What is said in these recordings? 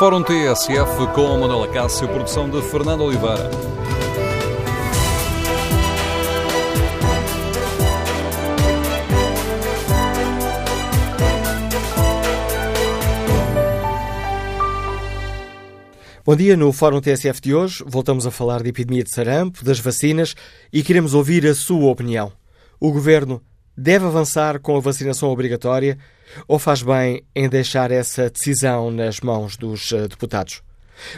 Fórum TSF com Manuela Cássio, produção de Fernando Oliveira. Bom dia, no Fórum TSF de hoje voltamos a falar de epidemia de sarampo, das vacinas e queremos ouvir a sua opinião. O Governo deve avançar com a vacinação obrigatória ou faz bem em deixar essa decisão nas mãos dos uh, deputados?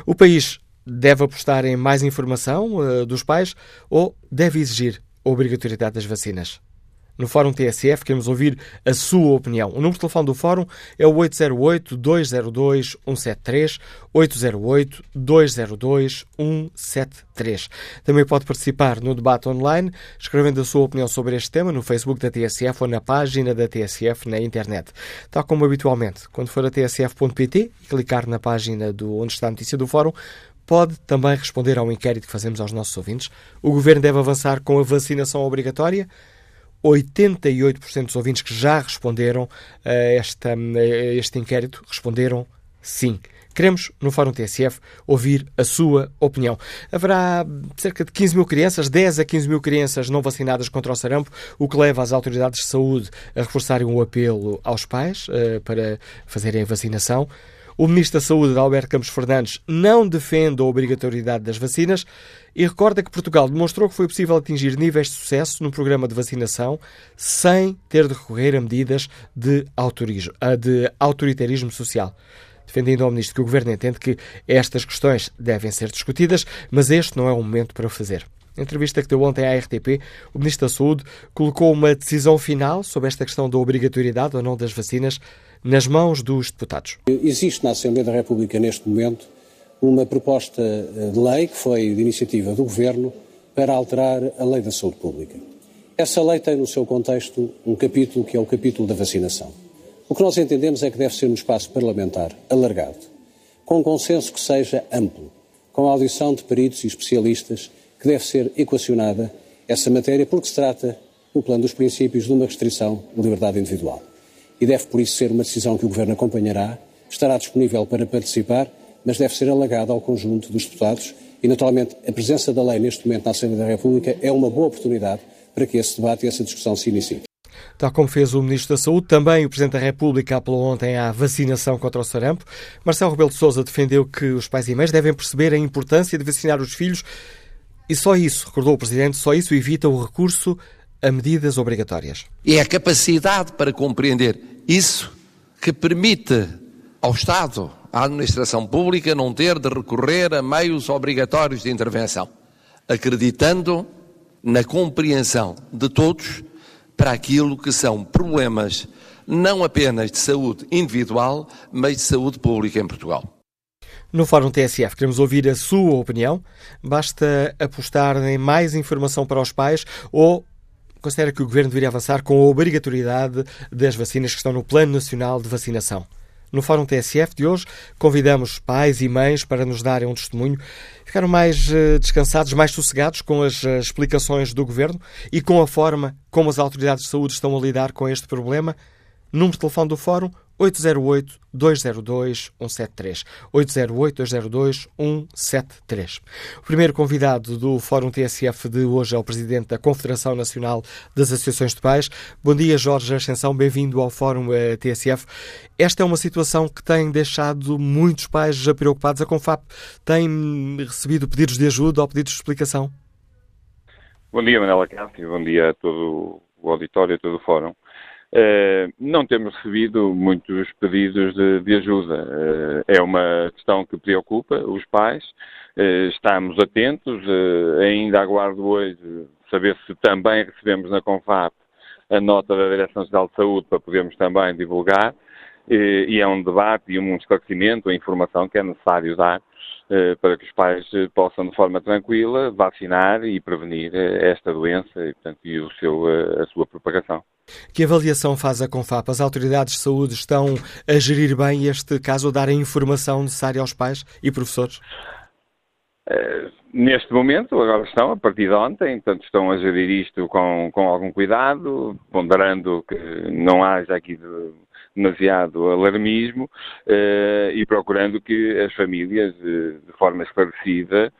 O país deve apostar em mais informação uh, dos pais ou deve exigir a obrigatoriedade das vacinas? No Fórum TSF queremos ouvir a sua opinião. O número de telefone do Fórum é o 808-202-173, 808-202-173. Também pode participar no debate online, escrevendo a sua opinião sobre este tema no Facebook da TSF ou na página da TSF na internet. Tal como habitualmente, quando for a tsf.pt clicar na página do onde está a notícia do Fórum, pode também responder ao inquérito que fazemos aos nossos ouvintes. O Governo deve avançar com a vacinação obrigatória? 88% dos ouvintes que já responderam a, esta, a este inquérito responderam sim. Queremos, no Fórum TSF, ouvir a sua opinião. Haverá cerca de 15 mil crianças, 10 a 15 mil crianças não vacinadas contra o sarampo, o que leva as autoridades de saúde a reforçarem o apelo aos pais uh, para fazerem a vacinação. O Ministro da Saúde, Alberto Campos Fernandes, não defende a obrigatoriedade das vacinas e recorda que Portugal demonstrou que foi possível atingir níveis de sucesso no programa de vacinação sem ter de recorrer a medidas de, de autoritarismo social. Defendendo ao Ministro que o Governo entende que estas questões devem ser discutidas, mas este não é o momento para o fazer. Na entrevista que deu ontem à RTP, o Ministro da Saúde colocou uma decisão final sobre esta questão da obrigatoriedade ou não das vacinas nas mãos dos deputados. Existe na Assembleia da República, neste momento, uma proposta eh, de lei que foi de iniciativa do Governo para alterar a Lei da Saúde Pública. Essa lei tem no seu contexto um capítulo que é o capítulo da vacinação. O que nós entendemos é que deve ser um espaço parlamentar alargado, com um consenso que seja amplo, com a audição de peritos e especialistas, que deve ser equacionada essa matéria, porque se trata, no plano dos princípios, de uma restrição de liberdade individual e deve, por isso, ser uma decisão que o Governo acompanhará, estará disponível para participar, mas deve ser alargada ao conjunto dos deputados e, naturalmente, a presença da lei neste momento na Assembleia da República é uma boa oportunidade para que esse debate e essa discussão se iniciem. Tal como fez o Ministro da Saúde, também o Presidente da República apelou ontem à vacinação contra o sarampo. Marcelo Rebelo de Sousa defendeu que os pais e mães devem perceber a importância de vacinar os filhos e só isso, recordou o Presidente, só isso evita o recurso a medidas obrigatórias. É a capacidade para compreender isso que permite ao Estado, à administração pública, não ter de recorrer a meios obrigatórios de intervenção, acreditando na compreensão de todos para aquilo que são problemas não apenas de saúde individual, mas de saúde pública em Portugal. No Fórum TSF queremos ouvir a sua opinião. Basta apostar em mais informação para os pais ou considera que o Governo deveria avançar com a obrigatoriedade das vacinas que estão no Plano Nacional de Vacinação. No Fórum TSF de hoje, convidamos pais e mães para nos darem um testemunho. Ficaram mais uh, descansados, mais sossegados com as uh, explicações do Governo e com a forma como as autoridades de saúde estão a lidar com este problema? Número de telefone do Fórum 808-202-173. 808-202-173. O primeiro convidado do Fórum TSF de hoje é o Presidente da Confederação Nacional das Associações de Pais. Bom dia, Jorge Ascensão, bem-vindo ao Fórum eh, TSF. Esta é uma situação que tem deixado muitos pais já preocupados. A Confap tem recebido pedidos de ajuda ou pedidos de explicação? Bom dia, Manela Cássio, bom dia a todo o auditório, a todo o Fórum. Uh, não temos recebido muitos pedidos de, de ajuda. Uh, é uma questão que preocupa os pais. Uh, estamos atentos. ainda aguardo hoje saber se também recebemos na CONFAP a nota da Direção-Geral de Saúde para podermos também divulgar. e é um debate e um esclarecimento, a informação que é necessário dar para que os pais possam, de forma tranquila, vacinar e prevenir esta doença e, portanto, e seu, a sua propagação. Que avaliação faz a Confap? As autoridades de saúde estão a gerir bem este caso, a dar a informação necessária aos pais e professores? Uh, neste momento, agora estão, a partir de ontem, portanto, estão a gerir isto com, com algum cuidado, ponderando que não haja aqui de, demasiado alarmismo e procurando que as famílias, de forma esclarecida,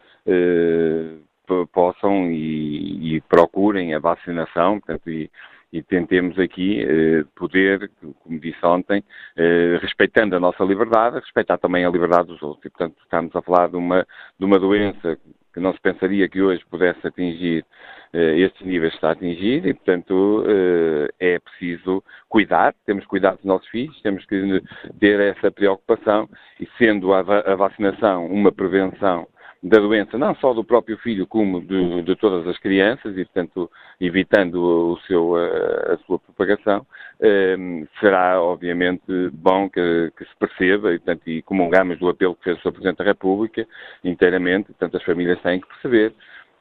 possam e, e, procurem a vacinação, portanto, e, e tentemos aqui eh, poder, como disse ontem, eh, respeitando a nossa liberdade, respeitar também a liberdade dos outros. E, portanto, estamos a falar de uma, de uma doença que não se pensaria que hoje pudesse atingir eh, estes níveis que está a atingir. E, portanto, eh, é preciso cuidar, temos que cuidar dos nossos filhos, temos que ter essa preocupação. E, sendo a, a vacinação uma prevenção da doença, não só do próprio filho, como de, de todas as crianças, e, portanto, evitando o seu, a, a sua propagação, eh, será, obviamente, bom que, que, se perceba, e, portanto, e comungamos do apelo que fez o Sr. Presidente da República, inteiramente, portanto, as famílias têm que perceber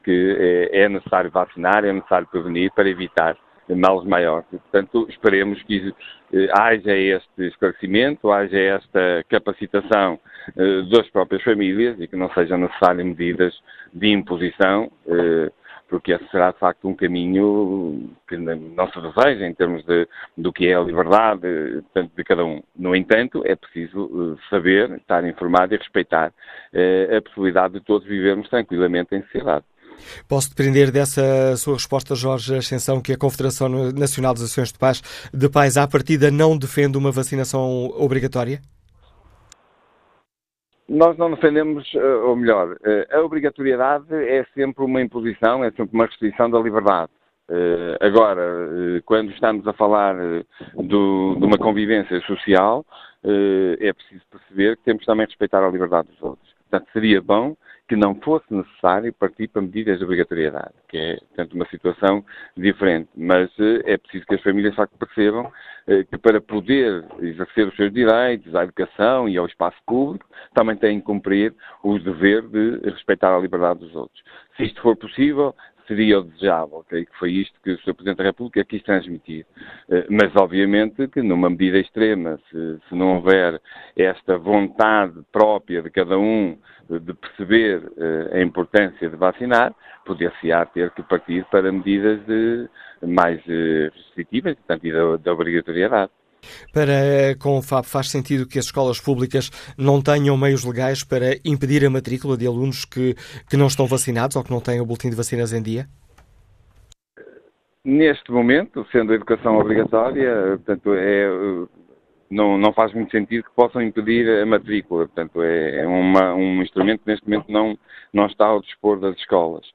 que é, é necessário vacinar, é necessário prevenir para evitar males maiores. Portanto, esperemos que eh, haja este esclarecimento, haja esta capacitação eh, das próprias famílias e que não sejam necessárias medidas de imposição, eh, porque esse será de facto um caminho que não se deseja em termos de, do que é a liberdade portanto, de cada um. No entanto, é preciso saber, estar informado e respeitar a possibilidade de todos vivermos tranquilamente em sociedade. Posso depender dessa sua resposta, Jorge Ascensão, que a Confederação Nacional das Ações de Paz de Pais à partida não defende uma vacinação obrigatória? Nós não defendemos, eh, ou melhor, eh, a obrigatoriedade é sempre uma imposição, é sempre uma restrição da liberdade. Eh, agora, quando estamos a falar do, de uma convivência social, é preciso perceber que temos também respeitar a liberdade dos outros. Portanto, seria bom que não fosse necessário partir para medidas de obrigatoriedade, que é, portanto, uma situação diferente. Mas eh, é preciso que as famílias, facto, percebam eh, que para poder exercer os seus direitos à educação e ao espaço público, também têm que cumprir o dever de respeitar a liberdade dos outros. Se isto for possível, seria o desejável, okay? que foi isto que o Sr. Presidente da República quis transmitir. Eh, mas, obviamente, que numa medida extrema, se, se não houver esta vontade própria de cada um de perceber uh, a importância de vacinar, poder-se-á ter que partir para medidas de, mais uh, restritivas, portanto, e da, da obrigatoriedade. Para a Confab, faz sentido que as escolas públicas não tenham meios legais para impedir a matrícula de alunos que, que não estão vacinados ou que não têm o boletim de vacinas em dia? Neste momento, sendo a educação obrigatória, portanto, é não, não faz muito sentido que possam impedir a matrícula. Portanto, é, é uma, um instrumento que neste momento não, não está ao dispor das escolas.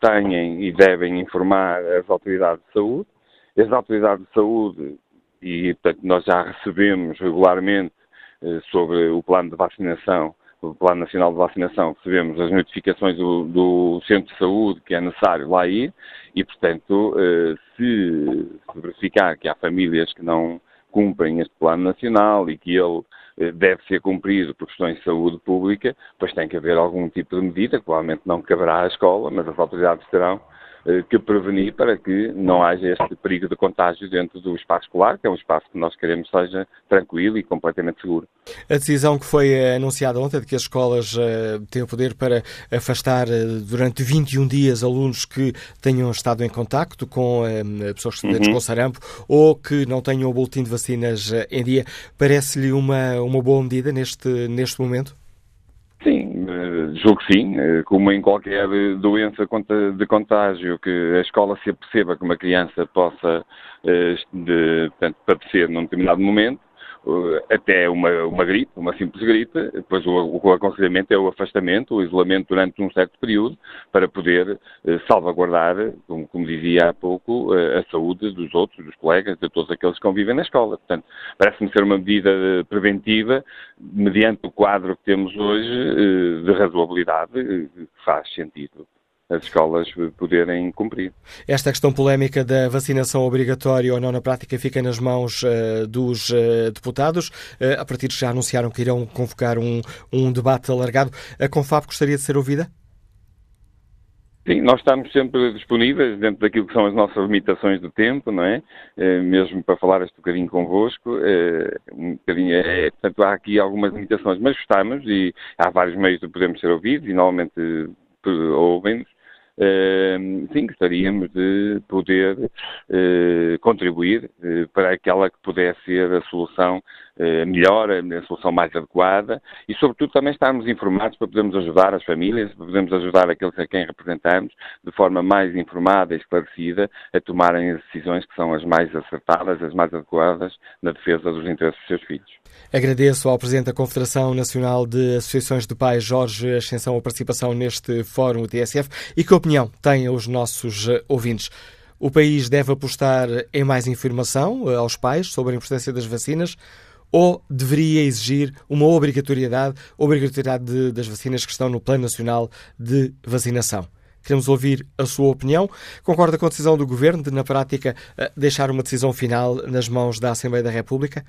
Têm e devem informar as autoridades de saúde. As autoridades de saúde, e portanto, nós já recebemos regularmente eh, sobre o plano de vacinação, o Plano Nacional de Vacinação, recebemos as notificações do, do, Centro de Saúde que é necessário lá ir e, portanto, eh, se, verificar que há famílias que não cumprem este plano nacional e que ele eh, deve ser cumprido por questões de saúde pública, pois tem que haver algum tipo de medida, provavelmente não caberá à escola, mas as autoridades terão que prevenir para que não haja este perigo de contágio dentro do espaço escolar, que é um espaço que nós queremos seja tranquilo e completamente seguro. A decisão que foi eh, anunciada ontem de que as escolas uh, têm o poder para afastar durante 21 dias alunos que tenham estado em contacto com pessoas uhum. com sarampo ou que não tenham o boletim de vacinas em dia, parece-lhe uma, uma boa medida neste, neste momento? Sim, julgo que sim. Como em qualquer doença de contágio que a escola se aperceba que uma criança possa de, portanto, padecer num determinado momento, eh, até uma, uma gripe, uma simples gripe, depois o, o, aconselhamento é o afastamento, o isolamento durante um certo período, para poder eh, salvaguardar, como, como, dizia há pouco, eh, a saúde dos outros, dos colegas, de todos aqueles que convivem na escola. Portanto, parece-me ser uma medida eh, preventiva, mediante o quadro que temos hoje, eh, de razoabilidade, eh, que faz sentido as escolas poderem cumprir. Esta questão polémica da vacinação obrigatória ou não na prática fica nas mãos uh, dos uh, deputados. Uh, a partir de já anunciaram que irão convocar um, um debate alargado. A Confab gostaria de ser ouvida? Sim, nós estamos sempre disponíveis dentro daquilo que são as nossas limitações do tempo, não é? mesmo para falar este bocadinho convosco, um bocadinho, é, portanto há aqui algumas limitações, mas gostamos e há vários meios de podermos ser ouvidos e normalmente ouvem-nos sim, gostaríamos de poder contribuir para aquela que pudesse ser a solução melhor, a solução mais adequada e, sobretudo, também estarmos informados para podermos ajudar as famílias, para podermos ajudar aqueles a quem representamos de forma mais informada e esclarecida a tomarem as decisões que são as mais acertadas, as mais adequadas na defesa dos interesses dos seus filhos. Agradeço ao Presidente da Confederação Nacional de Associações de Pais, Jorge Ascensão, a participação neste Fórum o TSF e que opinião têm os nossos eh, ouvintes. O país deve apostar em mais informação eh, aos pais sobre a importância das vacinas ou deveria exigir uma obrigatoriedade, obrigatoriedade de, das vacinas que estão no Plano Nacional de Vacinação? Queremos ouvir a sua opinião. Concorda com a decisão do Governo de, na prática, eh, deixar uma decisão final nas mãos da Assembleia da República?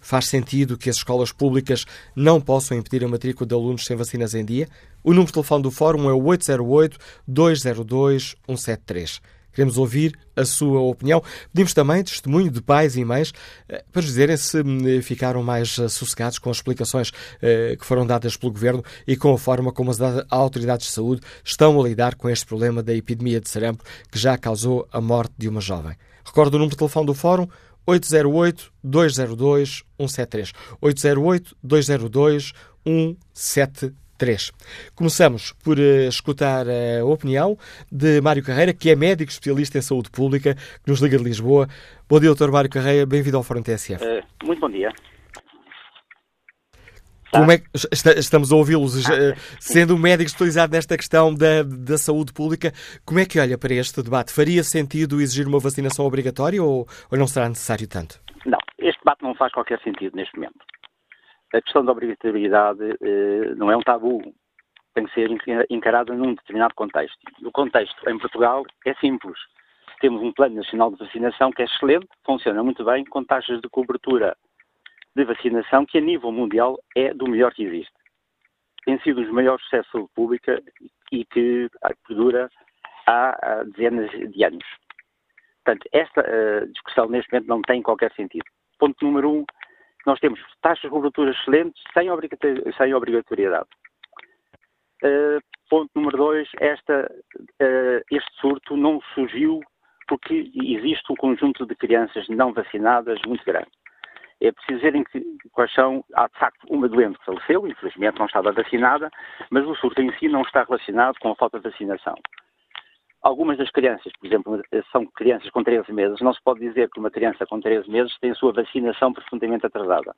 Faz sentido que as escolas públicas não possam impedir a matrícula de alunos sem vacinas em dia? O número de telefone do Fórum é o 808-202-173. Queremos ouvir a sua opinião. Pedimos também testemunho de pais e mães eh, para dizerem se hum, ficaram mais eh, sossegados com as explicações eh, que foram dadas pelo Governo e com a forma como as autoridades de saúde estão a lidar com este problema da epidemia de sarampo que já causou a morte de uma jovem. Recordo o número de telefone do Fórum 808-202-173. 808-202-173. 3. Começamos por uh, escutar a opinião de Mário Carreira, que é médico especialista em saúde pública, que nos liga de Lisboa. Bom dia, doutor Mário Carreira, bem-vindo ao Fórum TSF. Uh, eh, muito bom dia. Como é que estamos a ouvi-los, uh, sendo um médico especializado nesta questão da, da saúde pública, como é que olha para este debate? Faria sentido exigir uma vacinação obrigatória ou, ou não será necessário tanto? Não, este debate não faz qualquer sentido neste momento a questão da obrigatoriedade eh, não é um tabu, tem que ser encarada num determinado contexto. O contexto em Portugal é simples. Temos um plano nacional de vacinação que é excelente, funciona muito bem, com taxas de cobertura de vacinação que a nível mundial é do melhor que existe. Tem sido um dos maiores sucessos de saúde pública e que dura há dezenas de anos. Portanto, esta uh, discussão neste momento não tem qualquer sentido. Ponto número um, nós temos taxas de cobertura excelentes sem, obrigatoriedade. Uh, ponto número dois, esta, uh, este surto não surgiu porque existe um conjunto de crianças não vacinadas muito grande. É preciso verem que, quais são. Há de facto uma doente que faleceu, infelizmente não estava vacinada, mas o surto em si não está relacionado com a falta de vacinação. Algumas das crianças, por exemplo, são crianças com 13 meses. Não se pode dizer que uma criança com 13 meses tem a sua vacinação profundamente atrasada.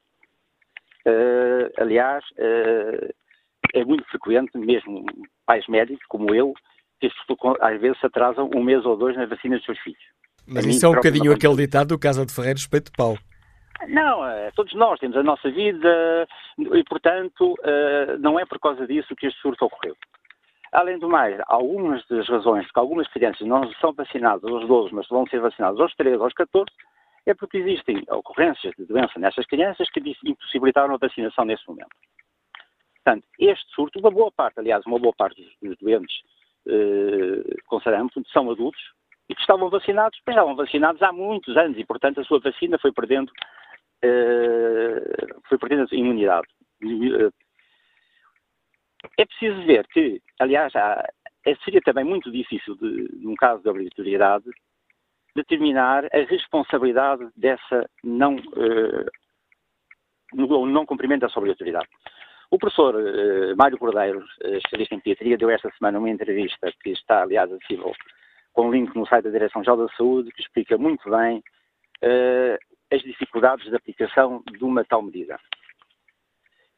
Uh, aliás, uh, é muito frequente, mesmo pais médicos como eu, que às vezes se atrasam um mês ou dois na vacina dos seus filhos. Mas isso é um bocadinho aquele ditado do Casa de Ferreira respeito de pau. Não, uh, todos nós temos a nossa vida e, portanto, não é por causa disso que este surto ocorreu. Além do mais, algumas das razões que algumas crianças não são vacinadas aos 12, mas vão ser vacinadas aos 13, aos 14, é porque existem ocorrências de doença nestas crianças que impossibilitaram a vacinação nesse momento. Portanto, este surto, uma boa parte, aliás, uma boa parte dos doentes eh, com sarampo são adultos e que estavam vacinados, mas estavam vacinados há muitos anos e, portanto, a sua vacina foi perdendo, eh, foi perdendo a imunidade. É preciso ver que, aliás, há, é, seria também muito difícil, de, num caso de obrigatoriedade, determinar a responsabilidade dessa não, no não cumprimento dessa obrigatoriedade. O professor uh, Mário Cordeiro, especialista em pediatria, deu esta semana uma entrevista que está, aliás, acessível com link no site da Direção-Geral da Saúde, que explica muito bem as dificuldades de aplicação de uma tal medida.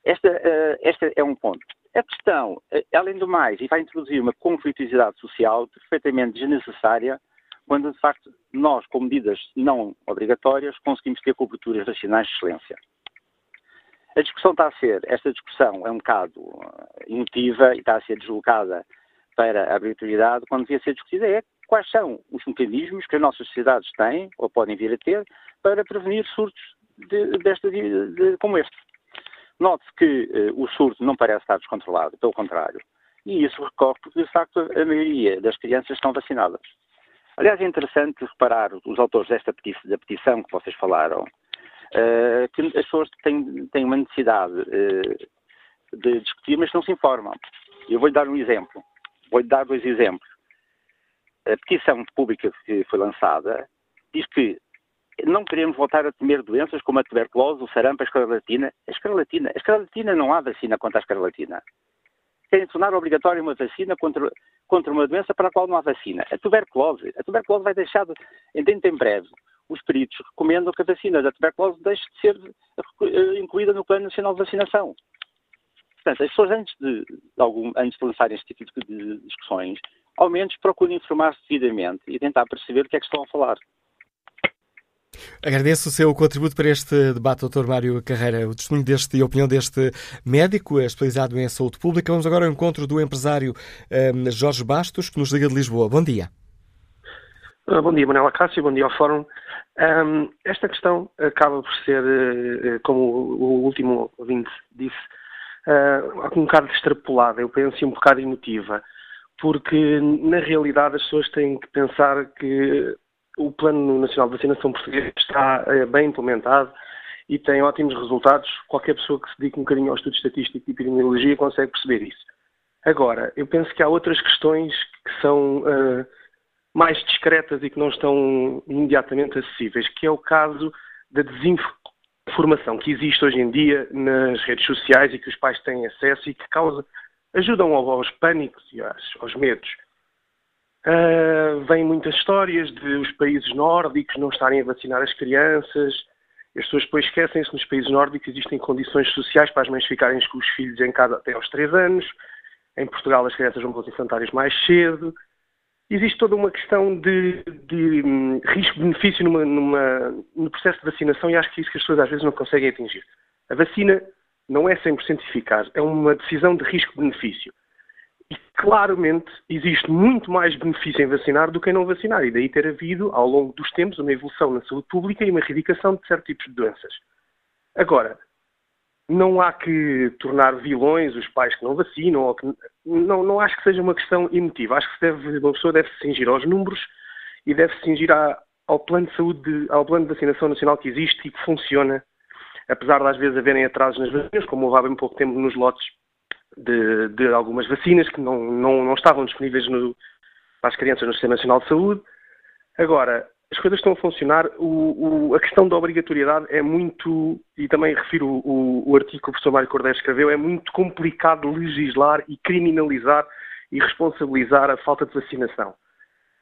Esta, esta é um ponto. A questão, eh, além do mais, e vai introduzir uma conflituosidade social perfeitamente desnecessária, quando de facto nós, com medidas não obrigatórias, conseguimos ter coberturas nacionais de excelência. A discussão está a ser, esta discussão é um bocado eh, emotiva e está a ser deslocada para a obrigatoriedade, quando devia ser discutida é quais são os mecanismos que as nossas sociedades têm, ou podem vir a ter, para prevenir surtos de, desta, de, como este. Note-se que uh, o surto não parece estar descontrolado, pelo contrário. E isso recorre porque, de facto, a maioria das crianças estão vacinadas. Aliás, é interessante reparar, os autores desta petição, da petição que vocês falaram, uh, que as pessoas têm, têm uma necessidade uh, de discutir, mas não se informam. Eu vou-lhe dar um exemplo. Vou-lhe dar dois exemplos. a petição pública que foi lançada diz que não queremos voltar a temer doenças como a tuberculose, o sarampo, a escarlatina. A escarlatina, a escarlatina não há vacina contra a escarlatina. Querem tornar obrigatória uma vacina contra, contra uma doença para a qual não há vacina. A tuberculose, a tuberculose vai deixar, de, dentro em breve, os peritos recomendam que a vacina da tuberculose deixe de ser eh, incluída no Plano Nacional de Vacinação. Portanto, as pessoas, antes de, algum, antes de lançarem este tipo de discussões, ao menos procurem informar-se devidamente e tentar perceber o que é que estão a falar. Agradeço o seu contributo para este debate, Dr. Mário Carreira, o testemunho deste e a opinião deste médico especializado em saúde pública. Vamos agora ao encontro do empresário um, Jorge Bastos, que nos liga de Lisboa. Bom dia. Ah, bom dia, Manuela Cássio, bom dia ao Fórum. Um, esta questão acaba por ser, uh, como o último ouvinte disse, uh, um bocado extrapolada, eu penso, um bocado emotiva, porque na realidade as pessoas têm que pensar que o Plano Nacional de Vacinação Português está uh, bem implementado e tem ótimos resultados. Qualquer pessoa que se dedique um bocadinho ao estudo estatístico e epidemiologia consegue perceber isso. Agora, eu penso que há outras questões que são mais discretas e que não estão imediatamente acessíveis, que é o caso da desinformação que existe hoje em dia nas redes sociais e que os pais têm acesso e que causa, ajudam aos pânicos e aos, aos medos. Uh, vêm muitas histórias de os países nórdicos não estarem a vacinar as crianças. As pessoas depois esquecem-se que nos países nórdicos existem condições sociais para as mães ficarem com os filhos em casa até aos 3 anos. Em Portugal as crianças vão para os infantários mais cedo existe toda uma questão de, de hum, risco-benefício numa, numa, no processo de vacinação e acho que é isso que as pessoas às vezes não conseguem atingir. A vacina não é 100% eficaz, é uma decisão de risco-benefício. E claramente existe muito mais benefício em vacinar do que em não vacinar, e daí ter havido, ao longo dos tempos, uma evolução na saúde pública e uma erradicação de certos tipos de doenças. Agora, não há que tornar vilões os pais que não vacinam, ou que, não, não acho que seja uma questão emotiva. Acho que deve, uma pessoa deve se cingir aos números e deve se cingir à, ao plano de saúde, ao plano de vacinação nacional que existe e que funciona, apesar de às vezes haverem atrasos nas vacinas, como houve há bem pouco tempo nos lotes de, de algumas vacinas que não, não, não estavam disponíveis no, para as crianças no Sistema Nacional de Saúde. Agora, as coisas estão a funcionar. O, o, a questão da obrigatoriedade é muito, e também refiro o, o artigo que o professor Mário Cordeiro escreveu, é muito complicado legislar e criminalizar e responsabilizar a falta de vacinação.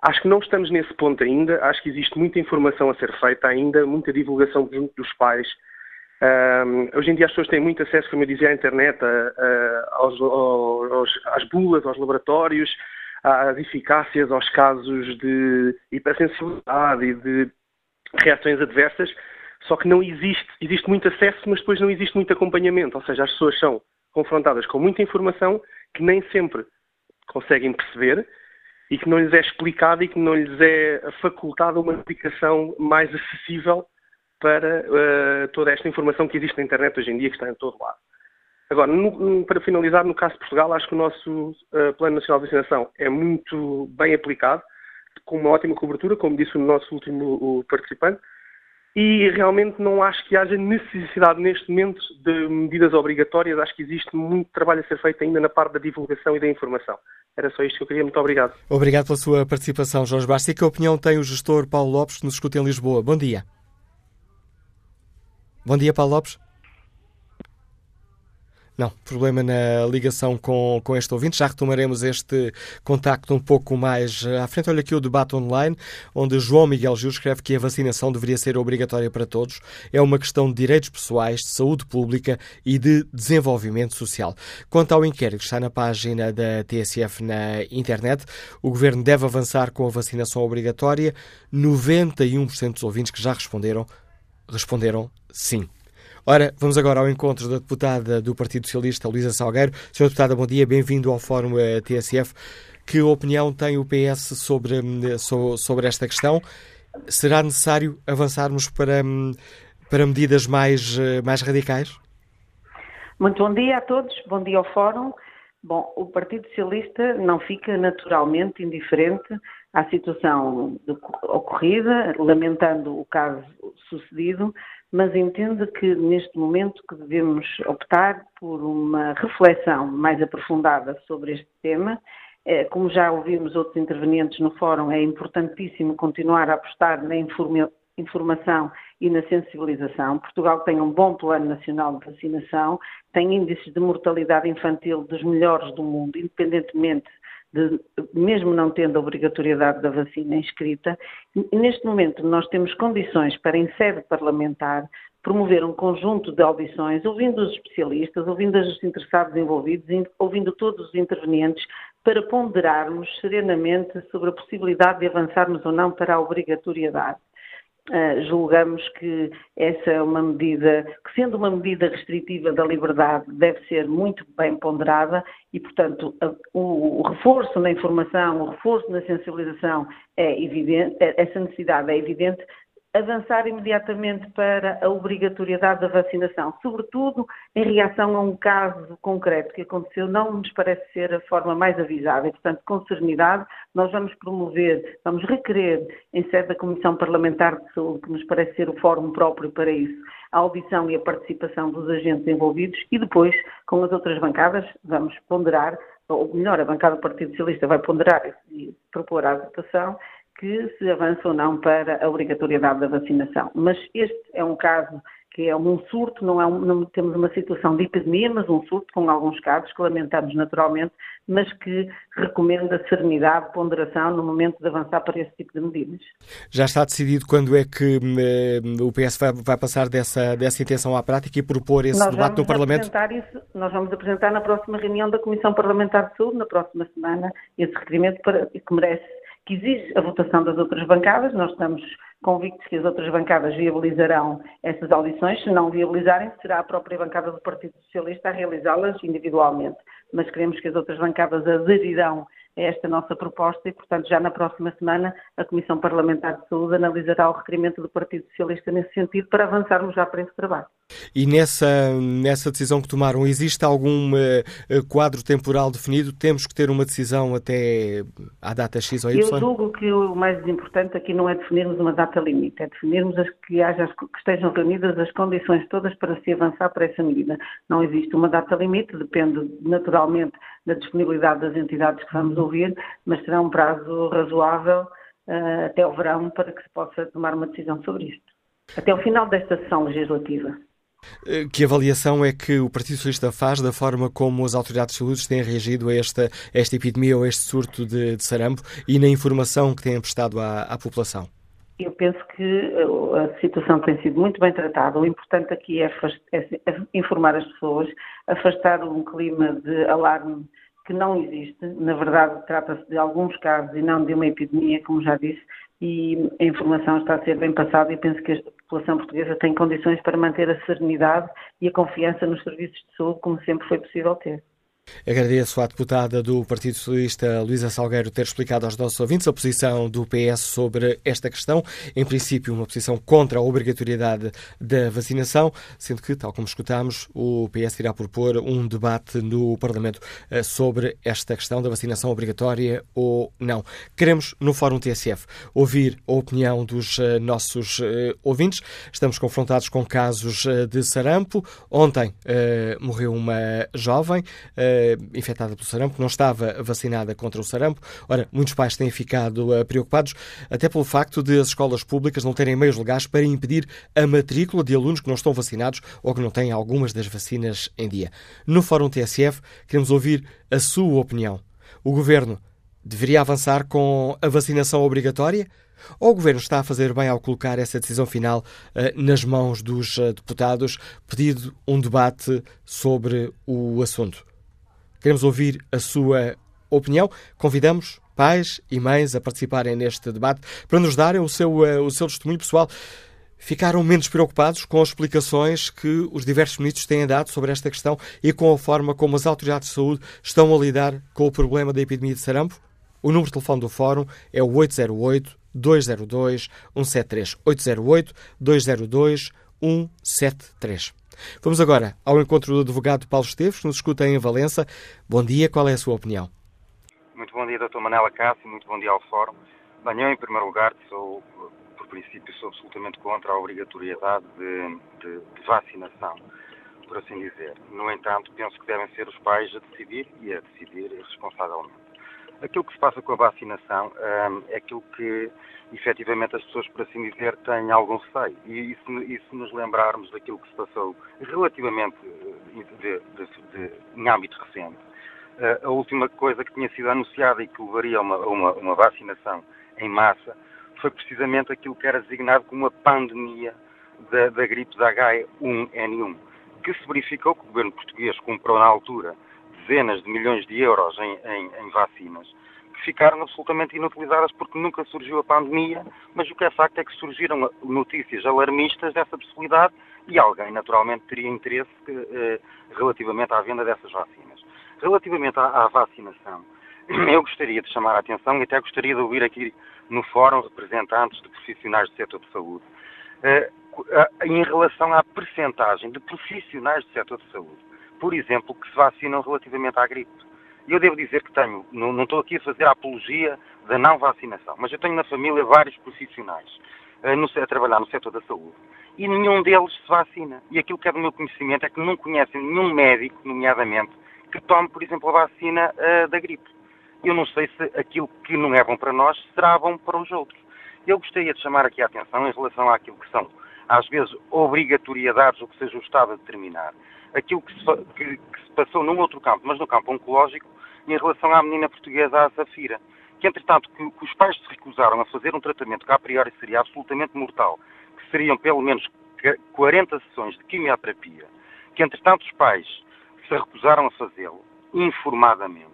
Acho que não estamos nesse ponto ainda, acho que existe muita informação a ser feita ainda, muita divulgação junto dos pais. Um, hoje em dia as pessoas têm muito acesso, como eu dizia, à internet, a, a, aos, aos, às bulas, aos laboratórios, às eficácias, aos casos de hipersensibilidade e de reações adversas, só que não existe, existe muito acesso, mas depois não existe muito acompanhamento, ou seja, as pessoas são confrontadas com muita informação que nem sempre conseguem perceber e que não lhes é explicada e que não lhes é facultada uma aplicação mais acessível para uh, toda esta informação que existe na internet hoje em dia, que está em todo lado. Agora, no, para finalizar, no caso de Portugal, acho que o nosso uh, Plano Nacional de Vacinação é muito bem aplicado, com uma ótima cobertura, como disse o nosso último participante, e realmente não acho que haja necessidade neste momento de medidas obrigatórias. Acho que existe muito trabalho a ser feito ainda na parte da divulgação e da informação. Era só isto que eu queria. Muito obrigado. Obrigado pela sua participação, Jorge Bastos. E que opinião tem o gestor Paulo Lopes, que nos escuta em Lisboa? Bom dia. Bom dia, Paulo Lopes. Não, problema na ligação com, com este ouvinte. Já retomaremos este contacto um pouco mais à frente. Olha aqui o debate online, onde João Miguel Gil escreve que a vacinação deveria ser obrigatória para todos. É uma questão de direitos pessoais, de saúde pública e de desenvolvimento social. Quanto ao inquérito que está na página da TSF na internet, o governo deve avançar com a vacinação obrigatória. 91% dos ouvintes que já responderam responderam sim. Ora, vamos agora ao encontro da deputada do Partido Socialista, Luísa Salgueiro. Senhora deputada, bom dia, bem-vindo ao Fórum eh, TSF. Que opinião tem o PS sobre, hum, sobre esta questão? Será necessário avançarmos para, hum, para medidas mais, eh, mais radicais? Muito bom dia a todos, bom dia ao Fórum. Bom, o Partido Socialista não fica naturalmente indiferente à situação ocorrida, lamentando o caso sucedido, mas entendo que neste momento que devemos optar por uma reflexão mais aprofundada sobre este tema É, como já ouvimos outros intervenientes no fórum, é importantíssimo continuar a apostar na informação e na sensibilização. Portugal tem um bom plano nacional de vacinação, tem índices de mortalidade infantil dos melhores do mundo, independentemente de, mesmo não tendo a obrigatoriedade da vacina inscrita. Neste momento nós temos condições para, em sede parlamentar, promover um conjunto de audições, ouvindo os especialistas, ouvindo os interessados envolvidos, ouvindo todos os intervenientes, para ponderarmos serenamente sobre a possibilidade de avançarmos ou não para a obrigatoriedade. Uh, julgamos que essa é uma medida, que sendo uma medida restritiva da liberdade, deve ser muito bem ponderada e, portanto, a, o, o, reforço na informação, o reforço na sensibilização é evidente, essa necessidade é evidente, avançar imediatamente para a obrigatoriedade da vacinação, sobretudo em reação a um caso concreto que aconteceu, não nos parece ser a forma mais avisada. E, portanto, com serenidade, nós vamos promover, vamos requerer, em sede da Comissão Parlamentar de Saúde, que nos parece ser o fórum próprio para isso, a audição e a participação dos agentes envolvidos e depois, com as outras bancadas, vamos ponderar, ou melhor, a bancada do Partido Socialista vai ponderar e propor a votação que se avança ou não para a obrigatoriedade da vacinação. Mas este é um caso que é um surto, não, é um, não, temos uma situação de epidemia, mas um surto com alguns casos que lamentamos naturalmente, mas que recomenda serenidade, ponderação no momento de avançar para esse tipo de medidas. Já está decidido quando é que eh, o PS vai, vai, passar dessa, dessa intenção à prática e propor esse nós debate no Parlamento? Isso, nós vamos apresentar na próxima reunião da Comissão Parlamentar de Saúde, na próxima semana, esse requerimento para, que merece que exige a votação das outras bancadas. Nós estamos convictos que as outras bancadas viabilizarão essas audições. Se não viabilizarem, será a própria bancada do Partido Socialista a realizá-las individualmente. Mas queremos que as outras bancadas aderirão esta nossa proposta e, portanto, já na próxima semana a Comissão Parlamentar de Saúde analisará o requerimento do Partido Socialista nesse sentido para avançarmos já para esse trabalho. E nessa, nessa decisão que tomaram, existe algum uh, quadro temporal definido? Temos que ter uma decisão até à data X ou Y? Eu julgo que o mais importante aqui não é definirmos uma data limite, é definirmos as, que, haja, que estejam reunidas as condições todas para se avançar para essa medida. Não existe uma data limite, depende naturalmente da disponibilidade das entidades que vamos ouvir, mas será um prazo razoável uh, até o verão para que se possa tomar uma decisão sobre isto. Até o final desta sessão legislativa. Eh, que avaliação é que o Partido Socialista faz da forma como as autoridades de saúde têm reagido a esta, esta epidemia ou a este surto de, de sarampo e na informação que têm prestado à, à população? Eu penso que eh, a situação tem sido muito bem tratada. O importante aqui é, é, é informar as pessoas, afastar um clima de alarme que não existe. Na verdade, trata-se de alguns casos e não de uma epidemia, como já disse, e a informação está a ser bem passada e penso que a população portuguesa tem condições para manter a serenidade e a confiança nos serviços de saúde, como sempre foi possível ter. Agradeço à deputada do Partido Socialista, Luísa Salgueiro, ter explicado aos nossos ouvintes a posição do PS sobre esta questão. Em princípio, uma posição contra a obrigatoriedade da vacinação, sendo que, tal como escutámos, o PS irá propor um debate no Parlamento eh, sobre esta questão da vacinação obrigatória ou não. Queremos, no Fórum TSF, ouvir a opinião dos eh, nossos eh, ouvintes. Estamos confrontados com casos de sarampo. Ontem morreu uma jovem infectada pelo sarampo, que não estava vacinada contra o sarampo. Ora, muitos pais têm ficado uh, preocupados, até pelo facto de as escolas públicas não terem meios legais para impedir a matrícula de alunos que não estão vacinados ou que não têm algumas das vacinas em dia. No Fórum TSF, queremos ouvir a sua opinião. O governo deveria avançar com a vacinação obrigatória? Ou o Governo está a fazer bem ao colocar essa decisão final uh, nas mãos dos uh, deputados, pedido um debate sobre o assunto? Queremos ouvir a sua opinião. Convidamos pais e mães a participarem neste debate para nos darem o seu, eh, o seu testemunho pessoal. Ficaram menos preocupados com as explicações que os diversos ministros têm dado sobre esta questão e com a forma como as autoridades de saúde estão a lidar com o problema da epidemia de sarampo? O número de telefone do Fórum é o 808 202 173. 808 202 173. Vamos agora ao encontro do advogado Paulo Esteves, que nos escuta em Valença. Bom dia, qual é a sua opinião? Muito bom dia, Dr. Manela Cássio, muito bom dia ao Fórum. Bem, eu, em primeiro lugar, sou, por princípio, sou absolutamente contra a obrigatoriedade de, de, de vacinação, por assim dizer. No entanto, penso que devem ser os pais a decidir e a decidir responsavelmente. Aquilo que se passa com a vacinação um, é aquilo que, efetivamente, as pessoas, por assim dizer, têm algum receio. E, se nos lembrarmos daquilo que se passou relativamente eh, de, de, de, em âmbito recente, uh, a última coisa que tinha sido anunciada e que levaria a uma, uma, uma vacinação em massa foi precisamente aquilo que era designado como uma pandemia da, da gripe da H1N1, que se verificou que o governo português comprou na altura dezenas de milhões de euros em, em, em vacinas, que ficaram absolutamente inutilizadas porque nunca surgiu a pandemia, mas o que é facto é que surgiram notícias alarmistas dessa possibilidade e alguém, naturalmente, teria interesse eh, relativamente à venda dessas vacinas. Relativamente à, à, vacinação, eu gostaria de chamar a atenção e até gostaria de ouvir aqui no fórum representantes de profissionais do setor de saúde eh, em relação à percentagem de profissionais do setor de saúde por exemplo, que se vacinam relativamente à gripe. E eu devo dizer que tenho, não, não, estou aqui a fazer a apologia da não vacinação, mas eu tenho na família vários profissionais eh, no, a trabalhar no setor da saúde e nenhum deles se vacina. E aquilo que é do meu conhecimento é que não conhecem nenhum médico, nomeadamente, que tome, por exemplo, a vacina uh, da gripe. Eu não sei se aquilo que não é bom para nós será bom para os outros. Eu gostaria de chamar aqui a atenção em relação àquilo que são, às vezes, obrigatoriedades, ou que seja o Estado a determinar aquilo que se, que, que se passou num outro campo, mas no campo oncológico, em relação à menina portuguesa, a Safira. Que, entretanto, que, que os pais se recusaram a fazer um tratamento que a priori seria absolutamente mortal, que seriam pelo menos 40 sessões de quimioterapia, que, entretanto, os pais se recusaram a fazê-lo, informadamente.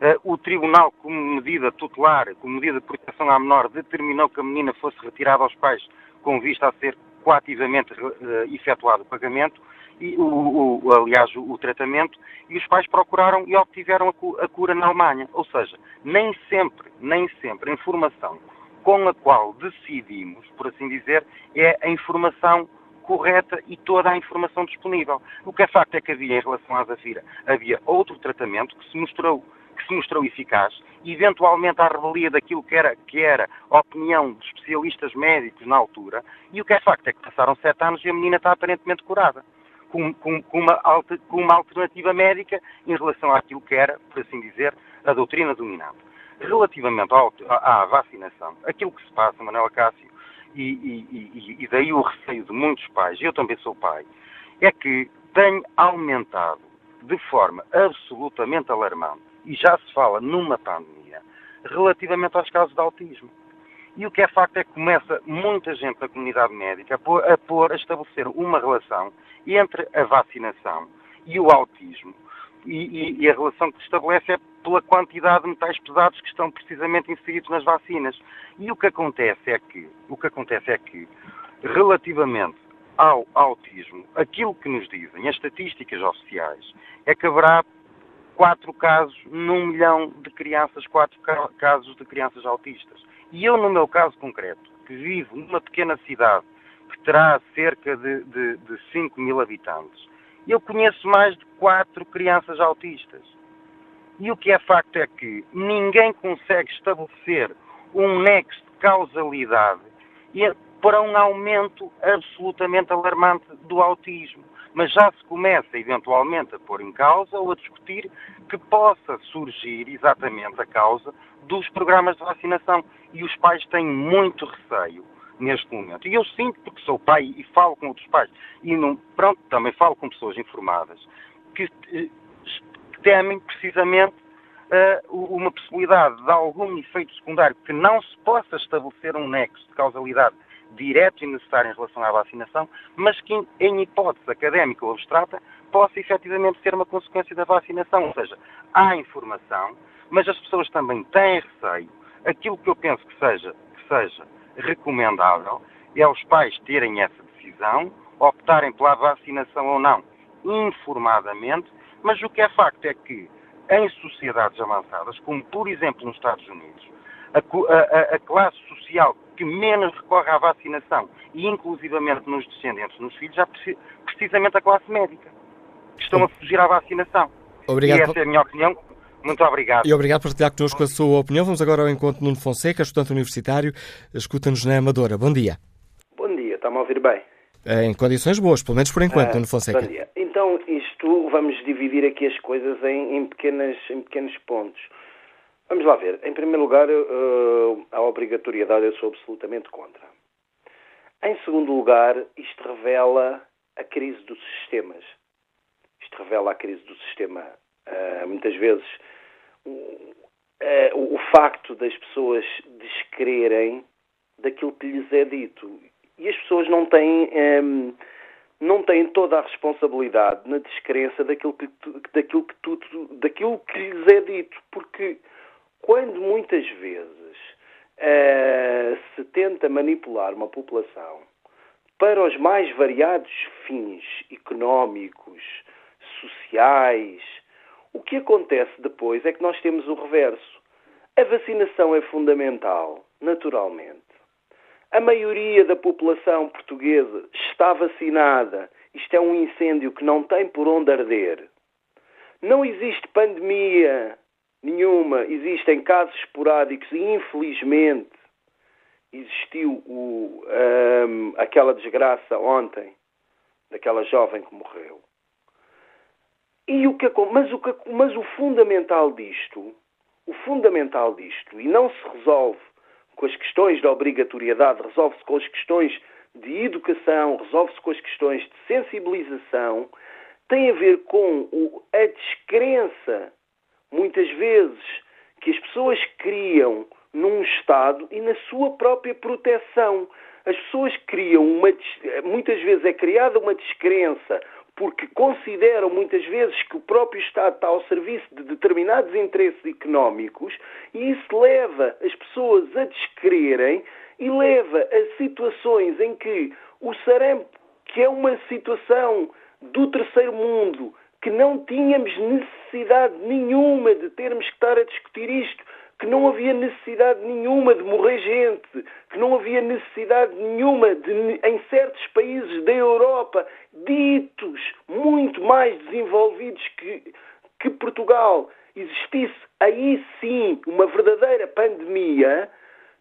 Uh, o Tribunal, como medida tutelar, como medida de proteção à menor, determinou que a menina fosse retirada aos pais com vista a ser coativamente uh, efetuado o pagamento, e, o, o, aliás, o, o, tratamento, e os pais procuraram e obtiveram a, a cura na Alemanha. Ou seja, nem sempre, nem sempre a informação com a qual decidimos, por assim dizer, é a informação correta e toda a informação disponível. O que é facto é que havia, em relação à Zafira, havia outro tratamento que se mostrou que se mostrou eficaz, eventualmente à revelia daquilo que era, que era a opinião de especialistas médicos na altura, e o que é facto é que passaram sete anos e a menina está aparentemente curada com, com, com, uma, com uma alternativa médica em relação àquilo que era, por assim dizer, a doutrina dominante. Relativamente ao, à, à, vacinação, aquilo que se passa, Manuela Cássio, e, e, e, daí o receio de muitos pais, eu também sou pai, é que tem aumentado de forma absolutamente alarmante, e já se fala numa pandemia, relativamente aos casos de autismo. E o que é facto é que começa muita gente da comunidade médica a pôr, a, pôr, a estabelecer uma relação entre a vacinação e o autismo. E, e, e, a relação que se estabelece é pela quantidade de metais pesados que estão precisamente inseridos nas vacinas. E o que acontece é que, o que acontece é que, relativamente ao autismo, aquilo que nos dizem as estatísticas oficiais é que haverá quatro casos num milhão de crianças, quatro casos de crianças autistas. E eu, no meu caso concreto, que vivo numa pequena cidade que terá cerca de, de, de 5 mil habitantes, eu conheço mais de quatro crianças autistas. E o que é facto é que ninguém consegue estabelecer um nexo de causalidade para um aumento absolutamente alarmante do autismo. Mas já se começa eventualmente a pôr em causa ou a discutir que possa surgir exatamente a causa dos programas de vacinação. E os pais têm muito receio neste momento. E eu sinto, porque sou pai e falo com outros pais, e não, pronto, também falo com pessoas informadas, que, eh, temem precisamente uh, uma possibilidade de algum efeito secundário que não se possa estabelecer um nexo de causalidade direto e necessário em relação à vacinação, mas que, em hipótese académica ou abstrata, possa efetivamente ser uma consequência da vacinação. Ou seja, há informação, mas as pessoas também têm receio. Aquilo que eu penso que seja, que seja recomendável é os pais terem essa decisão, optarem pela vacinação ou não, informadamente, mas o que é facto é que em sociedades avançadas, como por exemplo nos Estados Unidos, a, a, a classe social que menos recorre à vacinação, e inclusivamente nos descendentes, nos filhos, já precisamente a classe médica, que estão a fugir à vacinação. Obrigado. E essa é a minha opinião. Muito obrigado. E obrigado por partilhar connosco a sua opinião. Vamos agora ao encontro de Nuno Fonseca, estudante universitário. Escuta-nos na Amadora. Bom dia. Bom dia, está-me a ouvir bem? Em condições boas, pelo menos por enquanto, ah, Nuno Fonseca. Bom dia. Então, isto, vamos dividir aqui as coisas em, em, pequenas, em pequenos pontos. Vamos lá ver. Em primeiro lugar, uh, a obrigatoriedade eu sou absolutamente contra. Em segundo lugar, isto revela a crise dos sistemas. Isto revela a crise do sistema. Uh, muitas vezes, uh, o facto das pessoas descrerem daquilo que lhes é dito. E as pessoas não têm, um, não têm toda a responsabilidade na descrença daquilo que, daquilo, que tudo, daquilo que lhes é dito. Porque quando muitas vezes uh, se tenta manipular uma população para os mais variados fins económicos, sociais, o que acontece depois é que nós temos o reverso. A vacinação é fundamental, naturalmente. A maioria da população portuguesa está vacinada. Isto é um incêndio que não tem por onde arder. Não existe pandemia nenhuma. Existem casos esporádicos e, infelizmente, existiu o, um, aquela desgraça ontem daquela jovem que morreu. E o que, mas, o que, mas o fundamental disto, o fundamental disto, e não se resolve com as questões da obrigatoriedade, resolve-se com as questões de educação, resolve-se com as questões de sensibilização, tem a ver com a descrença muitas vezes, que as pessoas criam num Estado e na sua própria proteção. As pessoas criam uma. Muitas vezes é criada uma descrença porque consideram muitas vezes que o próprio Estado está ao serviço de determinados interesses económicos e isso leva as pessoas a descrerem e leva a situações em que o sarampo, que é uma situação do terceiro mundo, que não tínhamos necessidade nenhuma de termos que estar a discutir isto, que não havia necessidade nenhuma de morrer gente, que não havia necessidade nenhuma de, em certos países da Europa, ditos muito mais desenvolvidos que, que Portugal, existisse aí sim uma verdadeira pandemia,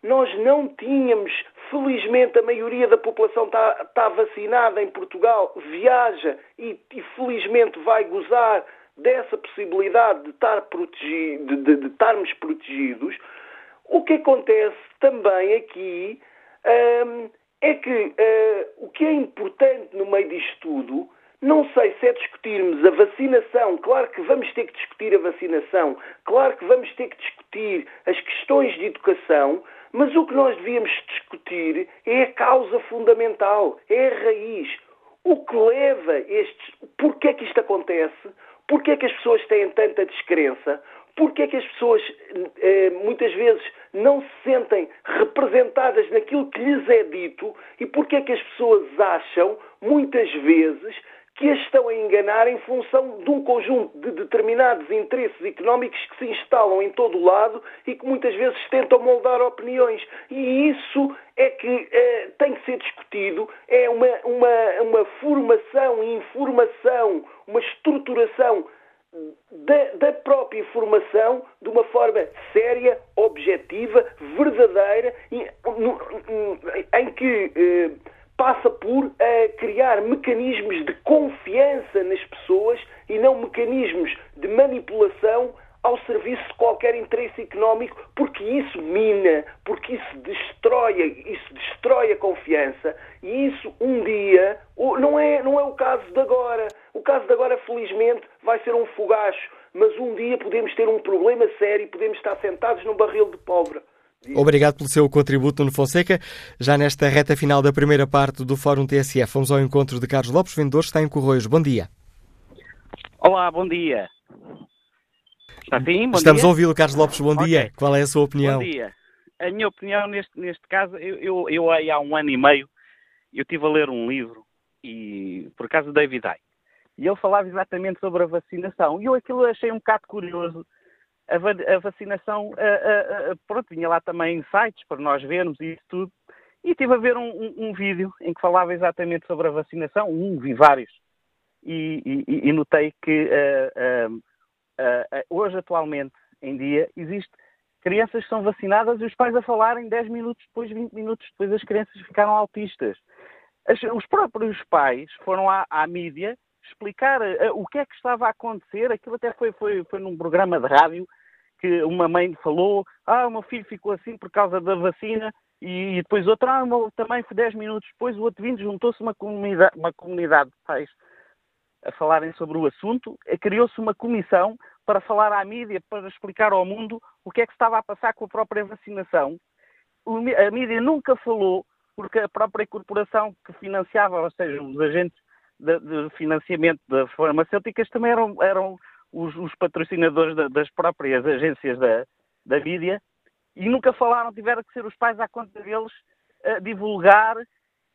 nós não tínhamos, felizmente a maioria da população está, está vacinada em Portugal, viaja e, e, felizmente vai gozar dessa possibilidade de, estar de, de, de estarmos protegidos. O que acontece também aqui hum, é que uh, o que é importante no meio disto tudo não sei se é discutirmos a vacinação, claro que vamos ter que discutir a vacinação, claro que vamos ter que discutir as questões de educação, mas o que nós devíamos discutir é a causa fundamental, é a raiz. O que leva estes. Porquê é que isto acontece? Porquê é que as pessoas têm tanta descrença? Porquê é que as pessoas eh, muitas vezes não se sentem representadas naquilo que lhes é dito? E porquê é que as pessoas acham, muitas vezes, que as estão a enganar em função de um conjunto de determinados interesses económicos que se instalam em todo o lado e que muitas vezes tentam moldar opiniões. E isso é que eh, tem que ser discutido, é uma, uma, uma formação, informação, uma estruturação da, da, própria informação de uma forma séria, objetiva, verdadeira, em, em que eh, passa por uh, criar mecanismos de confiança nas pessoas e não mecanismos de manipulação ao serviço de qualquer interesse económico, porque isso mina, porque isso destrói, isso destrói a confiança e isso um dia não é não é o caso de agora. O caso de agora, felizmente, vai ser um fogacho, mas um dia podemos ter um problema sério e podemos estar sentados num barril de pólvora. Obrigado pelo seu contributo, Nuno Fonseca. Já nesta reta final da primeira parte do Fórum TSF, vamos ao encontro de Carlos Lopes, vendedor, está em Corroios. Bom dia. Olá, bom dia. Está sim? Bom Estamos dia. a ouvi-lo, Carlos Lopes. Bom okay. dia. Qual é a sua opinião? Bom dia. A minha opinião neste, neste caso, eu, eu, eu há um ano e meio, eu estive a ler um livro, e por acaso David Icke, e ele falava exatamente sobre a vacinação. E eu aquilo achei um bocado curioso, a, vacinação, a, a, pronto, vinha lá também sites para nós vermos e isso tudo. E estive a ver um, um, um, vídeo em que falava exatamente sobre a vacinação, um, vi vários, e, e, e notei que uh, uh, uh, hoje, atualmente, em dia, existe crianças que são vacinadas e os pais a falarem 10 minutos depois, 20 minutos depois, as crianças ficaram autistas. As, os próprios pais foram à, à mídia explicar uh, o que é que estava a acontecer. Aquilo até foi, foi, foi num programa de rádio que uma mãe falou, ah, o meu filho ficou assim por causa da vacina, e, depois outra, ah, meu, também foi 10 minutos depois, o outro vindo, juntou-se uma comunidade, uma comunidade de pais a falarem sobre o assunto, criou-se uma comissão para falar à mídia, para explicar ao mundo o que é que estava a passar com a própria vacinação. A mídia nunca falou, porque a própria corporação que financiava, ou seja, os agentes de, de financiamento das farmacêuticas também eram, eram os, os patrocinadores da, das próprias agências da, da mídia e nunca falaram, tiveram que ser os pais à conta deles uh, divulgar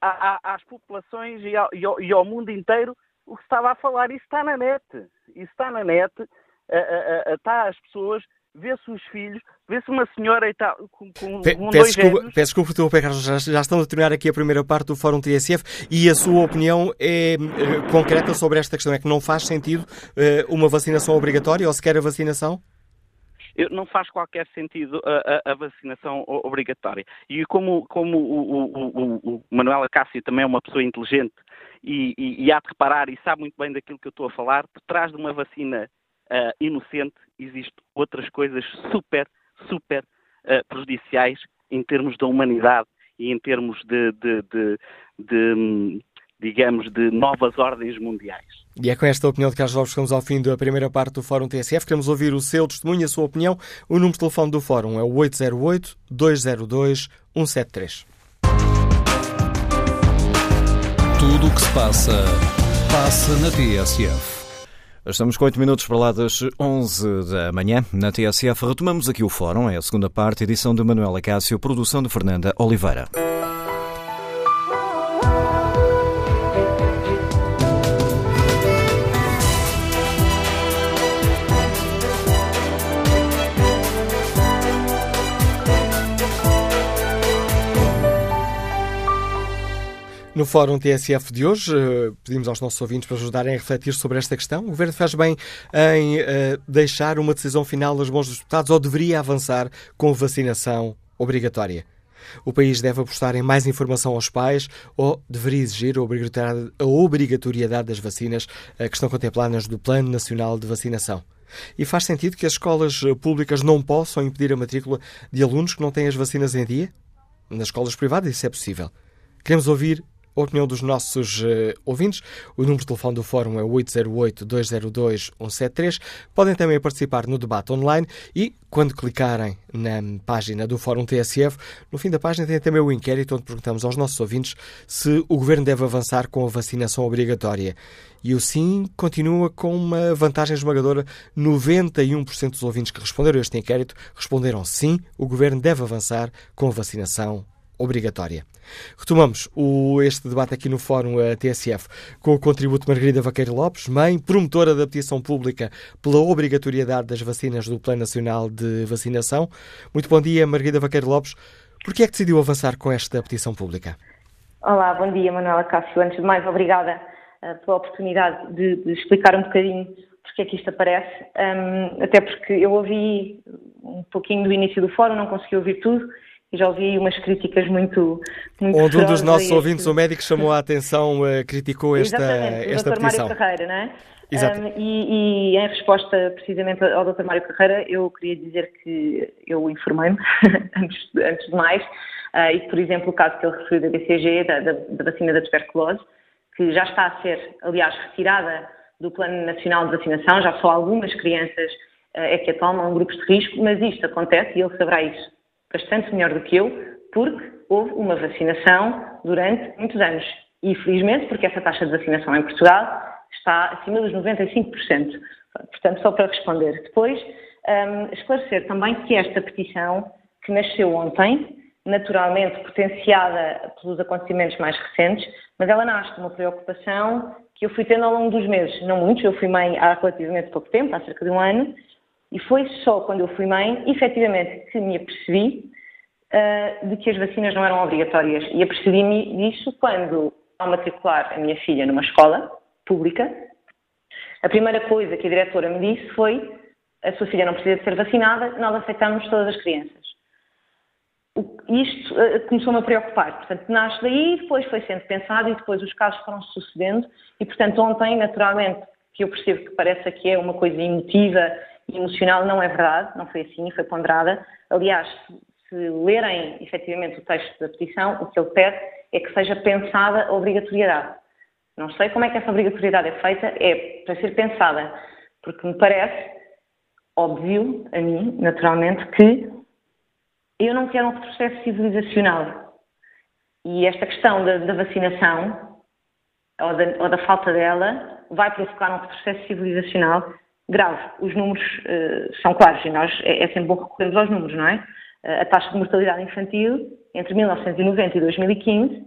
a, a, às populações e ao, e, ao, e ao, mundo inteiro o que estava a falar. Isso está na net. Isso está na net. Uh, está as pessoas vê-se os filhos, vê-se uma senhora e tal, com, com, Pe com peço, desculpa, peço desculpa, estou Carlos, já, já estamos a terminar aqui a primeira parte do Fórum TSF e a sua opinião é uh, concreta sobre esta questão, é que não faz sentido uh, uma vacinação obrigatória ou sequer a vacinação? não faz qualquer sentido a, a, a, vacinação obrigatória. E como, como o, o, o, Manuel Acácio também é uma pessoa inteligente e, e, e, há de reparar e sabe muito bem daquilo que eu estou a falar, por trás de uma vacina uh, inocente existem outras coisas super, super uh, prejudiciais em termos da humanidade e em termos de, de, de, de digamos, de novas ordens mundiais. E é com esta opinião de Carlos Lopes que chegamos ao fim da primeira parte do Fórum TSF. Queremos ouvir o seu testemunho, a sua opinião. O número de telefone do Fórum é o 808-202-173. Tudo o que se passa, passa na TSF. Estamos com 8 minutos para lá das 11 da manhã. Na TSF retomamos aqui o fórum, é a segunda parte, edição de Manuela Cássio, produção de Fernanda Oliveira. No Fórum TSF de hoje, eh, pedimos aos nossos ouvintes para ajudarem a refletir sobre esta questão. O Governo faz bem em uh, deixar uma decisão final nas mãos dos deputados ou deveria avançar com vacinação obrigatória? O país deve apostar em mais informação aos pais ou deveria exigir a obrigatoriedade das vacinas uh, que estão contempladas no Plano Nacional de Vacinação? E faz sentido que as escolas públicas não possam impedir a matrícula de alunos que não têm as vacinas em dia? Nas escolas privadas isso é possível. Queremos ouvir a opinião dos nossos uh, ouvintes. O número de telefone do Fórum é 808-202-173. Podem também participar no debate online e, quando clicarem na página do Fórum TSF, no fim da página tem também o inquérito onde perguntamos aos nossos ouvintes se o Governo deve avançar com a vacinação obrigatória. E o sim continua com uma vantagem esmagadora. 91% dos ouvintes que responderam a este inquérito responderam sim, o Governo deve avançar com a vacinação obrigatória. Retomamos o, este debate aqui no Fórum TSF com o contributo de Margarida Vaqueiro Lopes, mãe, promotora da petição pública pela obrigatoriedade das vacinas do Plano Nacional de Vacinação. Muito bom dia, Margarida Vaqueiro Lopes. Por que é que decidiu avançar com esta petição pública? Olá, bom dia, Manuela Cássio. Antes de mais, obrigada uh, pela oportunidade de, de, explicar um bocadinho porque é que isto aparece, um, até porque eu ouvi um pouquinho do início do fórum, não consegui ouvir tudo, e já ouvi umas críticas muito. muito Onde um dos nossos ouvintes, o médico, chamou a atenção, uh, criticou esta, Exatamente, esta o Dr. petição. Mário Carreira, não é? Exato. Um, e, e, em resposta precisamente ao Dr. Mário Carreira, eu queria dizer que eu informei-me, antes, antes, de mais, uh, e por exemplo, o caso que ele referiu da BCG, da, da, da, vacina da tuberculose, que já está a ser, aliás, retirada do Plano Nacional de Vacinação, já só algumas crianças uh, é que a tomam, grupos de risco, mas isto acontece e ele saberá isso bastante melhor do que eu, porque houve uma vacinação durante muitos anos. E felizmente, porque essa taxa de vacinação em Portugal está acima dos 95%. Portanto, só para responder. Depois, um, esclarecer também que esta petição, que nasceu ontem, naturalmente potenciada pelos acontecimentos mais recentes, mas ela nasce de uma preocupação que eu fui tendo ao longo dos meses, não muitos, eu fui mãe há relativamente pouco tempo, há cerca de um ano, e foi só quando eu fui mãe, efetivamente, que me apercebi uh, de que as vacinas não eram obrigatórias. E apercebi-me disso quando, ao matricular a minha filha numa escola pública, a primeira coisa que a diretora me disse foi: a sua filha não precisa de ser vacinada, nós aceitamos todas as crianças. Isto uh, começou-me a preocupar. Portanto, nasce daí, depois foi sendo pensado e depois os casos foram sucedendo. E, portanto, ontem, naturalmente, que eu percebo que parece que é uma coisa emotiva emocional, não é verdade, não foi assim, foi ponderada. Aliás, se, lerem efetivamente o texto da petição, o que ele pede é que seja pensada a obrigatoriedade. Não sei como é que essa obrigatoriedade é feita, é para ser pensada, porque me parece óbvio, a mim, naturalmente, que eu não quero um processo civilizacional. E esta questão da, da vacinação, ou da, ou da, falta dela, vai provocar um retrocesso civilizacional grave. Os números uh, são claros e nós, é, é sempre bom recorrermos aos números, não é? Uh, a taxa de mortalidade infantil entre 1990 e 2015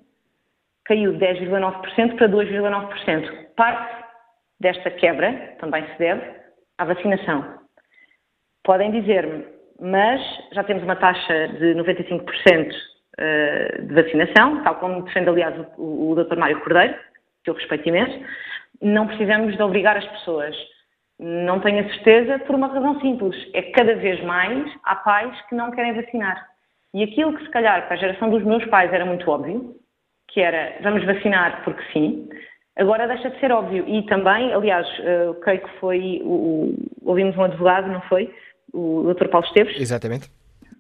caiu de 10,9% para 2,9%. Parte desta quebra também se deve à vacinação. Podem dizer-me, mas já temos uma taxa de 95% eh, de vacinação, tal como defende, aliás, o, o Dr. Mário Cordeiro, que eu respeito imenso, não precisamos de obrigar as pessoas. Não tenho a certeza por uma razão simples. É que cada vez mais há pais que não querem vacinar. E aquilo que se calhar para a geração dos meus pais era muito óbvio, que era vamos vacinar porque sim, agora deixa de ser óbvio. E também, aliás, eu creio que foi, o, ouvimos um advogado, não foi? O Dr. Paulo Esteves. Exatamente.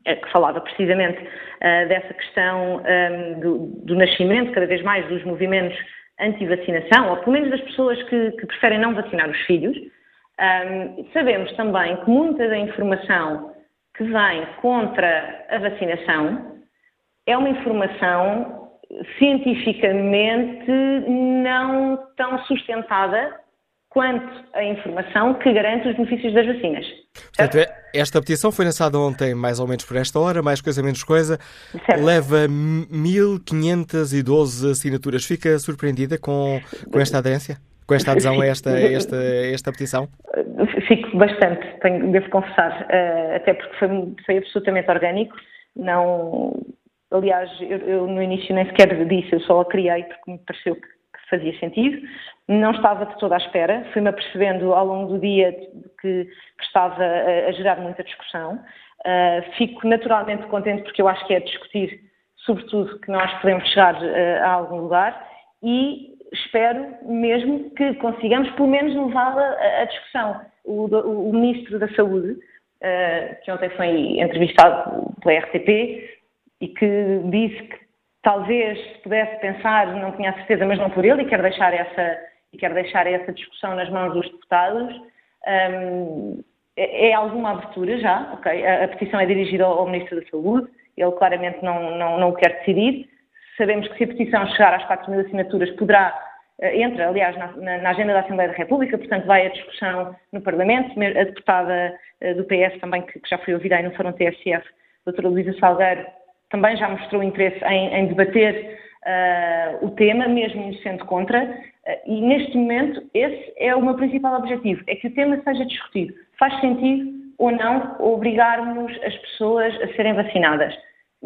É, que falava precisamente uh, dessa questão um, do, do, nascimento, cada vez mais, dos movimentos anti-vacinação, ou pelo menos das pessoas que, que preferem não vacinar os filhos. Um, sabemos também que muita da informação que vem contra a vacinação é uma informação cientificamente não tão sustentada quanto a informação que garante os benefícios das vacinas. Portanto, esta petição foi lançada ontem, mais ou menos por esta hora, mais coisa menos coisa. Certo. Leva 1.512 assinaturas. Fica surpreendida com, com esta aderência? Com esta adesão a esta, a esta, a esta petição? Fico bastante, tenho, devo confessar, uh, até porque foi, foi absolutamente orgânico. Não, Aliás, eu, eu, no início nem sequer disse, eu só a criei porque me pareceu que, que fazia sentido. Não estava de toda à espera, fui-me apercebendo ao longo do dia que, que estava a, a, gerar muita discussão. Uh, fico naturalmente contente porque eu acho que é discutir, sobretudo, que nós podemos chegar uh, a algum lugar e espero mesmo que consigamos pelo menos levá-la à discussão. O, o, Ministro da Saúde, uh, que ontem foi entrevistado pela RTP, e que disse que talvez se pudesse pensar, não tinha certeza, mas não por ele, e quer deixar essa, e quer deixar essa discussão nas mãos dos deputados. Um, é, é alguma abertura já, ok? A, petição é dirigida ao, ao Ministro da Saúde, ele claramente não, não, não o quer decidir. Sabemos que se a petição chegar às 4 mil assinaturas poderá, eh, entra, aliás, na, na, agenda da Assembleia da República, portanto vai à discussão no Parlamento. A deputada eh, do PS também, que, que já foi ouvida aí no Fórum TSF, a doutora Luísa Salgueiro, também já mostrou interesse em, em debater uh, o tema, mesmo sendo contra, uh, e neste momento esse é o meu principal objetivo, é que o tema seja discutido. Faz sentido ou não obrigarmos as pessoas a serem vacinadas?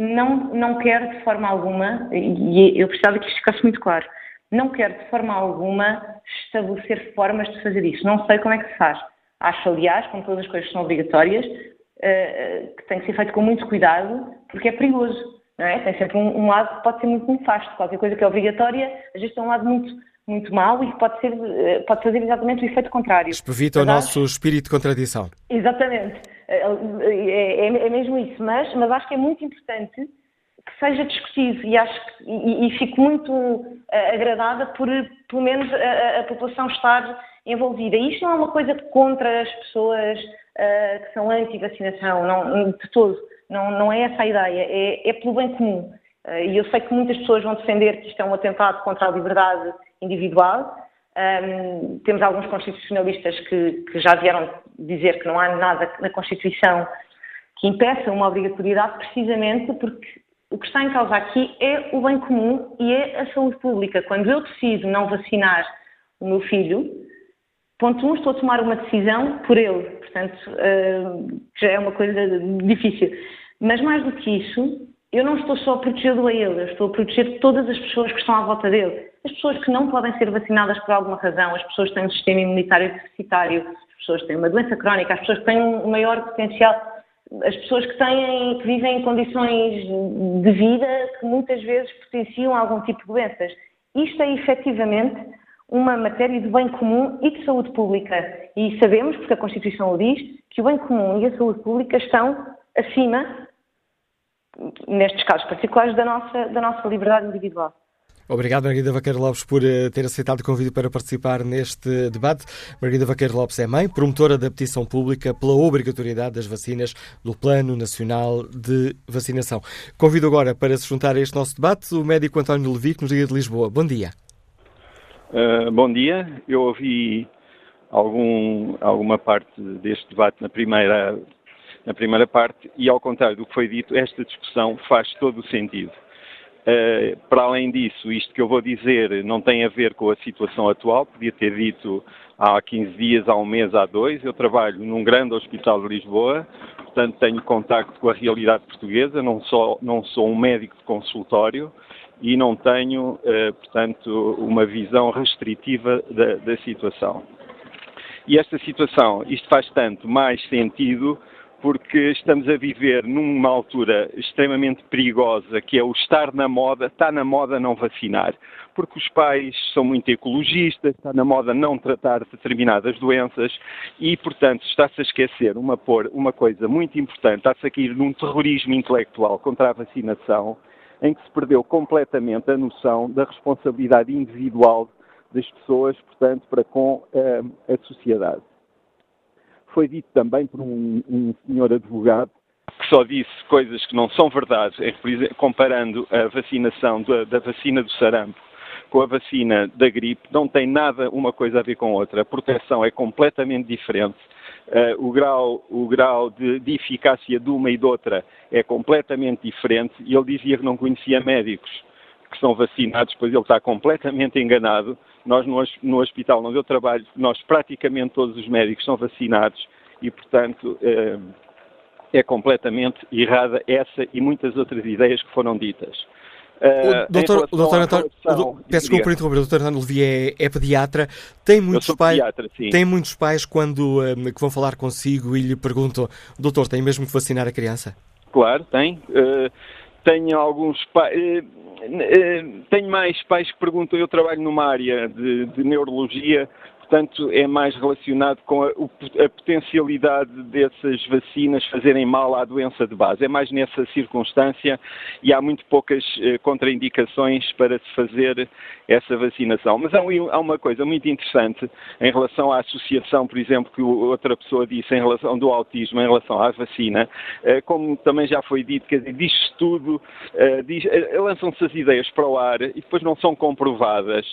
Não, não quero de forma alguma, e eu precisava que isto ficasse muito claro, não quero de forma alguma estabelecer formas de fazer isso. Não sei como é que se faz. Acho, aliás, como todas as coisas são obrigatórias, uh, que tem que ser feito com muito cuidado, porque é perigoso. Não é? Tem sempre um, um, lado que pode ser muito nefasto. Qualquer coisa que é obrigatória, às vezes tem um lado muito, muito mau e que pode, ser, uh, pode fazer exatamente o efeito contrário. Espevita o nosso espírito de contradição. Exatamente. É, é, é, mesmo isso. Mas, mas acho que é muito importante que seja discutido e acho que, e, e fico muito uh, agradada por pelo menos a, a, população estar envolvida. Isto não é uma coisa contra as pessoas uh, que são anti-vacinação, não, de todo. Não, não é essa a ideia, é, é pelo bem comum. Uh, e eu sei que muitas pessoas vão defender que isto é um atentado contra a liberdade individual. Um, temos alguns constitucionalistas que, que, já vieram dizer que não há nada na Constituição que impeça uma obrigatoriedade, precisamente porque o que está em causa aqui é o bem comum e é a saúde pública. Quando eu decido não vacinar o meu filho, Ponto 1, um, estou a tomar uma decisão por ele, portanto, uh, já é uma coisa difícil. Mas mais do que isso, eu não estou só a protegê-lo a ele, eu estou a proteger todas as pessoas que estão à volta dele. As pessoas que não podem ser vacinadas por alguma razão, as pessoas que têm um sistema imunitário deficitário, as pessoas que têm uma doença crónica, as pessoas que têm um maior potencial, as pessoas que, têm, que vivem em condições de vida que muitas vezes potenciam algum tipo de doenças. Isto é efetivamente uma matéria de bem comum e de saúde pública. E sabemos, porque a Constituição o diz, que o bem comum e a saúde pública estão acima, nestes casos particulares, da nossa, da nossa liberdade individual. Obrigado, Margarida Vaqueiro Lopes, por eh, ter aceitado o convite para participar neste debate. Margarida Vaqueiro Lopes é mãe, promotora da petição pública pela obrigatoriedade das vacinas do Plano Nacional de Vacinação. Convido agora para se juntar a este nosso debate o médico António Levi, que nos liga de Lisboa. Bom dia. Uh, bom dia. Eu ouvi algum, alguma parte deste debate na primeira, na primeira parte e, ao contrário do que foi dito, esta discussão faz todo o sentido. Uh, para além disso, isto que eu vou dizer não tem a ver com a situação atual, podia ter dito há 15 dias, há um mês, há dois. Eu trabalho num grande hospital de Lisboa, portanto tenho contacto com a realidade portuguesa, não sou, não sou um médico de consultório e não tenho, uh, portanto, uma visão restritiva da, da situação. E esta situação, isto faz tanto mais sentido porque estamos a viver numa altura extremamente perigosa, que é o estar na moda, está na moda não vacinar, porque os pais são muito ecologistas, está na moda não tratar determinadas doenças e, portanto, está-se a esquecer uma, uma coisa muito importante, está-se a cair num terrorismo intelectual contra a vacinação, em que se perdeu completamente a noção da responsabilidade individual das pessoas, portanto, para com uh, a sociedade foi dito também por um, um senhor advogado que só disse coisas que não são verdade, é, comparando a vacinação da, da vacina do sarampo com a vacina da gripe, não tem nada uma coisa a ver com outra. A proteção é completamente diferente. Uh, o grau, o grau de, de, eficácia de uma e de outra é completamente diferente. Ele dizia que não conhecia médicos que são vacinados, pois ele está completamente enganado. Nós, no, no hospital onde eu trabalho, nós praticamente todos os médicos são vacinados e, portanto, é, é completamente errada essa e muitas outras ideias que foram ditas. Uh, o doutor, o doutor António, relação, peço desculpa por interromper, o doutor António Levi é, é, pediatra, tem muitos pais, pediatra, tem muitos pais quando um, que vão falar consigo e lhe perguntam, doutor, tem mesmo que vacinar a criança? Claro, tem. Uh, tenho alguns pais, uh, tenho mais pais que perguntam, eu trabalho numa área de, de neurologia, portanto, é mais relacionado com a, a, potencialidade dessas vacinas fazerem mal à doença de base. É mais nessa circunstância e há muito poucas eh, contraindicações para se fazer essa vacinação. Mas há, há, uma coisa muito interessante em relação à associação, por exemplo, que outra pessoa disse em relação do autismo, em relação à vacina, eh, como também já foi dito, quer dizer, diz tudo, eh, diz, lançam-se as ideias para o ar e depois não são comprovadas.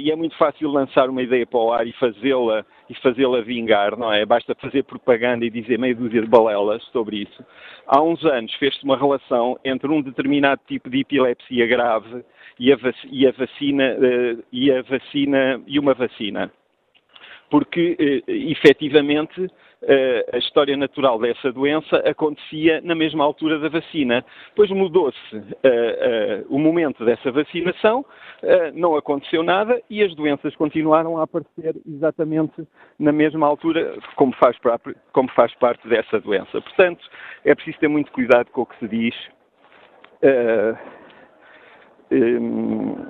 E é muito fácil lançar uma ideia para o ar e fazê-la e fazê-la vingar, não é? Basta fazer propaganda e dizer meia dúzia de balelas sobre isso. Há uns anos fez-se uma relação entre um determinado tipo de epilepsia grave e a, vac e a vacina uh, e a vacina e uma vacina. Porque uh, efetivamente eh, a história natural dessa doença acontecia na mesma altura da vacina. Depois mudou-se uh, uh, o momento dessa vacinação, uh, não aconteceu nada e as doenças continuaram a aparecer exatamente na mesma altura, como faz, como faz parte dessa doença. Portanto, é preciso ter muito cuidado com o que se diz. Um,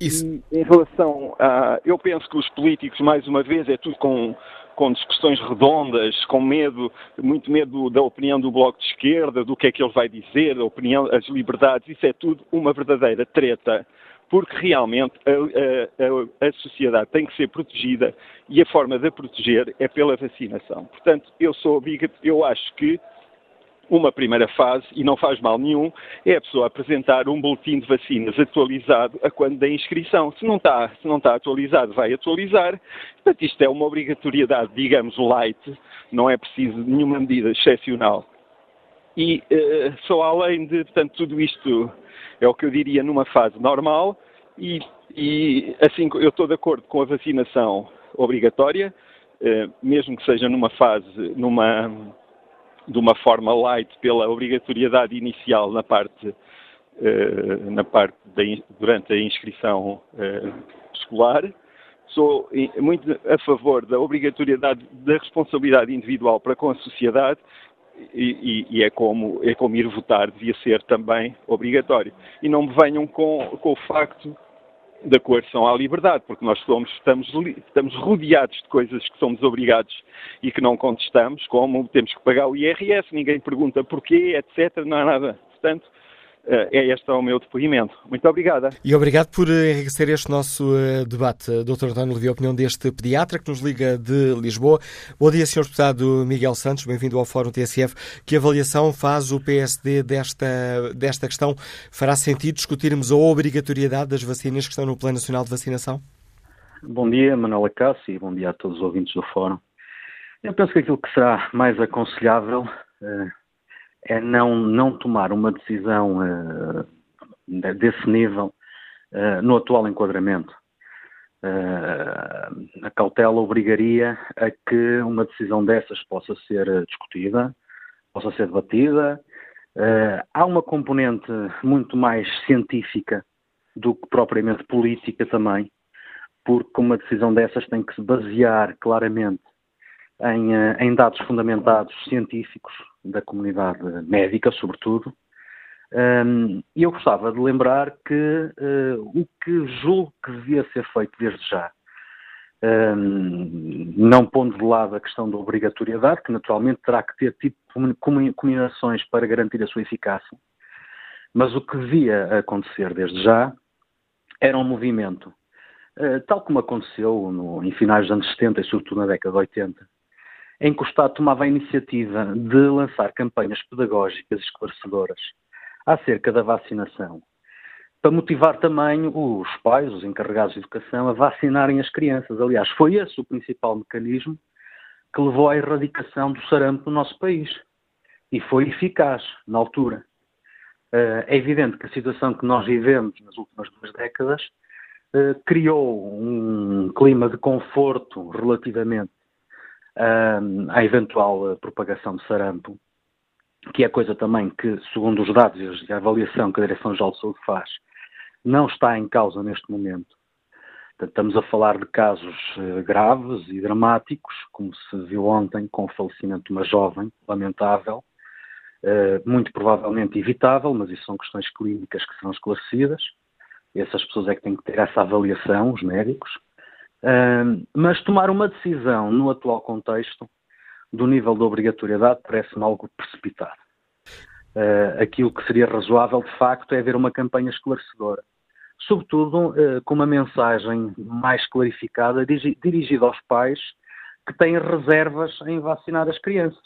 Isso. Em relação a. Eu penso que os políticos, mais uma vez, é tudo com com discussões redondas, com medo, muito medo da opinião do Bloco de Esquerda, do que é que ele vai dizer, a opinião, as liberdades, isso é tudo uma verdadeira treta, porque realmente a, a, a, sociedade tem que ser protegida e a forma de a proteger é pela vacinação. Portanto, eu sou eu acho que uma primeira fase, e não faz mal nenhum, é a pessoa apresentar um boletim de vacinas atualizado a quando da inscrição. Se não está, se não está atualizado, vai atualizar. Portanto, isto é uma obrigatoriedade, digamos, light, não é preciso nenhuma medida excepcional. E uh, só além de, portanto, tudo isto é o que eu diria numa fase normal, e, e assim, eu estou de acordo com a vacinação obrigatória, uh, mesmo que seja numa fase, numa de uma forma light pela obrigatoriedade inicial na parte, eh, na parte durante a inscrição eh, escolar. Sou muito a favor da obrigatoriedade da responsabilidade individual para com a sociedade e, e, e, é, como, é como ir votar devia ser também obrigatório. E não me venham com, com o facto da coerção à liberdade, porque nós somos, estamos, estamos rodeados de coisas que somos obrigados e que não contestamos, como temos que pagar o IRS, ninguém pergunta porquê, etc. Não há nada. Portanto, é este o meu depoimento. Muito obrigada. E obrigado por enriquecer este nosso eh, debate. Dr. António Levia, a opinião deste pediatra que nos liga de Lisboa. Bom dia, Sr. Deputado Miguel Santos, bem-vindo ao Fórum TSF. Que avaliação faz o PSD desta, desta questão? Fará sentido discutirmos a obrigatoriedade das vacinas que estão no Plano Nacional de Vacinação? Bom dia, Manuela Cássio, e bom dia a todos os ouvintes do Fórum. Eu penso que aquilo que será mais aconselhável uh, é não, não tomar uma decisão uh, desse nível uh, no atual enquadramento. Uh, a cautela obrigaria a que uma decisão dessas possa ser discutida, possa ser debatida. há uma componente muito mais científica do que propriamente política também, porque uma decisão dessas tem que se basear claramente em, em dados fundamentados científicos, da comunidade médica, sobretudo. E eu gostava de lembrar que uh, o que julgo que devia ser feito desde já, não pondo de lado a questão da obrigatoriedade, que naturalmente terá que ter tipo combinações para garantir a sua eficácia, mas o que devia acontecer desde já era um movimento, uh, tal como aconteceu no, em finais dos anos 70 e sobretudo na década de 80, em que o Estado tomava a iniciativa de lançar campanhas pedagógicas esclarecedoras acerca da vacinação, para motivar também os pais, os encarregados de educação, a vacinarem as crianças. Aliás, foi esse o principal mecanismo que levou à erradicação do sarampo no nosso país. E foi eficaz na altura. Eh, é evidente que a situação que nós vivemos nas últimas duas décadas eh, criou um clima de conforto relativamente à eventual eh, propagação de sarampo, que é coisa também que, segundo os dados e a avaliação que a Direção-Geral de Saúde faz, não está em causa neste momento. Portanto, estamos a falar de casos eh, graves e dramáticos, como se viu ontem com o falecimento de uma jovem, lamentável, eh, muito provavelmente evitável, mas isso são questões clínicas que serão esclarecidas. Essas pessoas é que têm que ter essa avaliação, os médicos mas tomar uma decisão no atual contexto do nível de obrigatoriedade parece-me algo precipitado. Uh, aquilo que seria razoável, de facto, é haver uma campanha esclarecedora. Sobretudo uh, com uma mensagem mais clarificada dirigida aos pais que têm reservas em vacinar as crianças.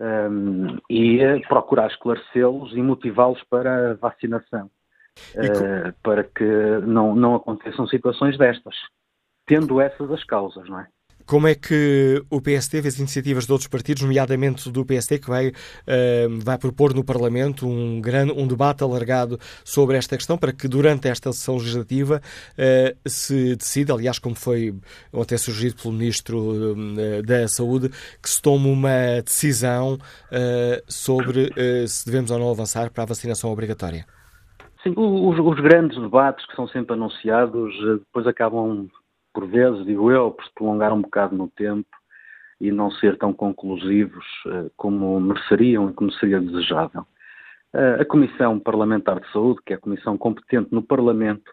Um, e uh, procurar esclarecê-los e motivá-los para a vacinação, para que não, não aconteçam situações destas tendo essas as causas, não é? Como é que o PSD vê as iniciativas de outros partidos, nomeadamente do PSD, que vai, uh, vai propor no Parlamento um, grande, um debate alargado sobre esta questão, para que durante esta sessão legislativa uh, se decida, aliás, como foi ontem sugerido pelo Ministro uh, da Saúde, que se tome uma decisão sobre se devemos ou não avançar para a vacinação obrigatória? Sim, os, os, grandes debates que são sempre anunciados depois acabam por vezes, digo eu, por se prolongar um bocado no tempo e não ser tão conclusivos uh, como mereceriam e como seria desejável. Uh, a Comissão Parlamentar de Saúde, que é a comissão competente no Parlamento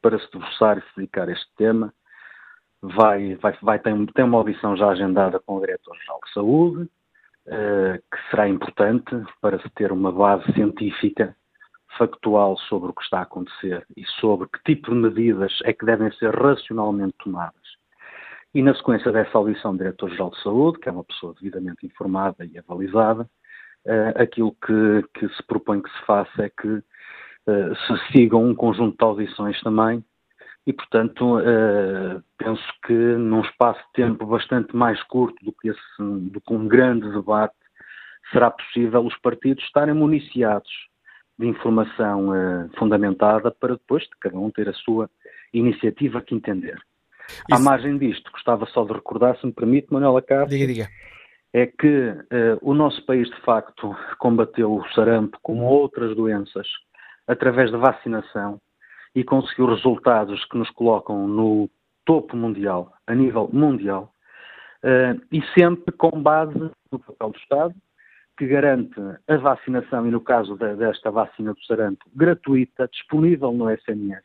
para se debruçar e se dedicar a este tema, vai, vai, vai ter, tem uma audição já agendada com o Diretor-Geral de Saúde, uh, que será importante para se ter uma base científica factual sobre o que está a acontecer e sobre que tipo de medidas é que devem ser racionalmente tomadas. E na sequência dessa audição do Diretor-Geral de Saúde, que é uma pessoa devidamente informada e avalizada, uh, aquilo que, que, se propõe que se faça é que uh, se sigam um conjunto de audições também e, portanto, uh, penso que num espaço de tempo bastante mais curto do que, esse, do que um grande debate, será possível os partidos estarem municiados de informação uh, fundamentada para depois de cada um ter a sua iniciativa que entender. Isso... À margem disto, gostava só de recordar, se me permite, Manuela Castro, diga, diga. é que uh, o nosso país, de facto, combateu o sarampo como outras doenças através da vacinação e conseguiu resultados que nos colocam no topo mundial, a nível mundial, uh, e sempre com base no papel do Estado, que garante a vacinação, e no caso desta vacina do sarampo, gratuita, disponível no SMS,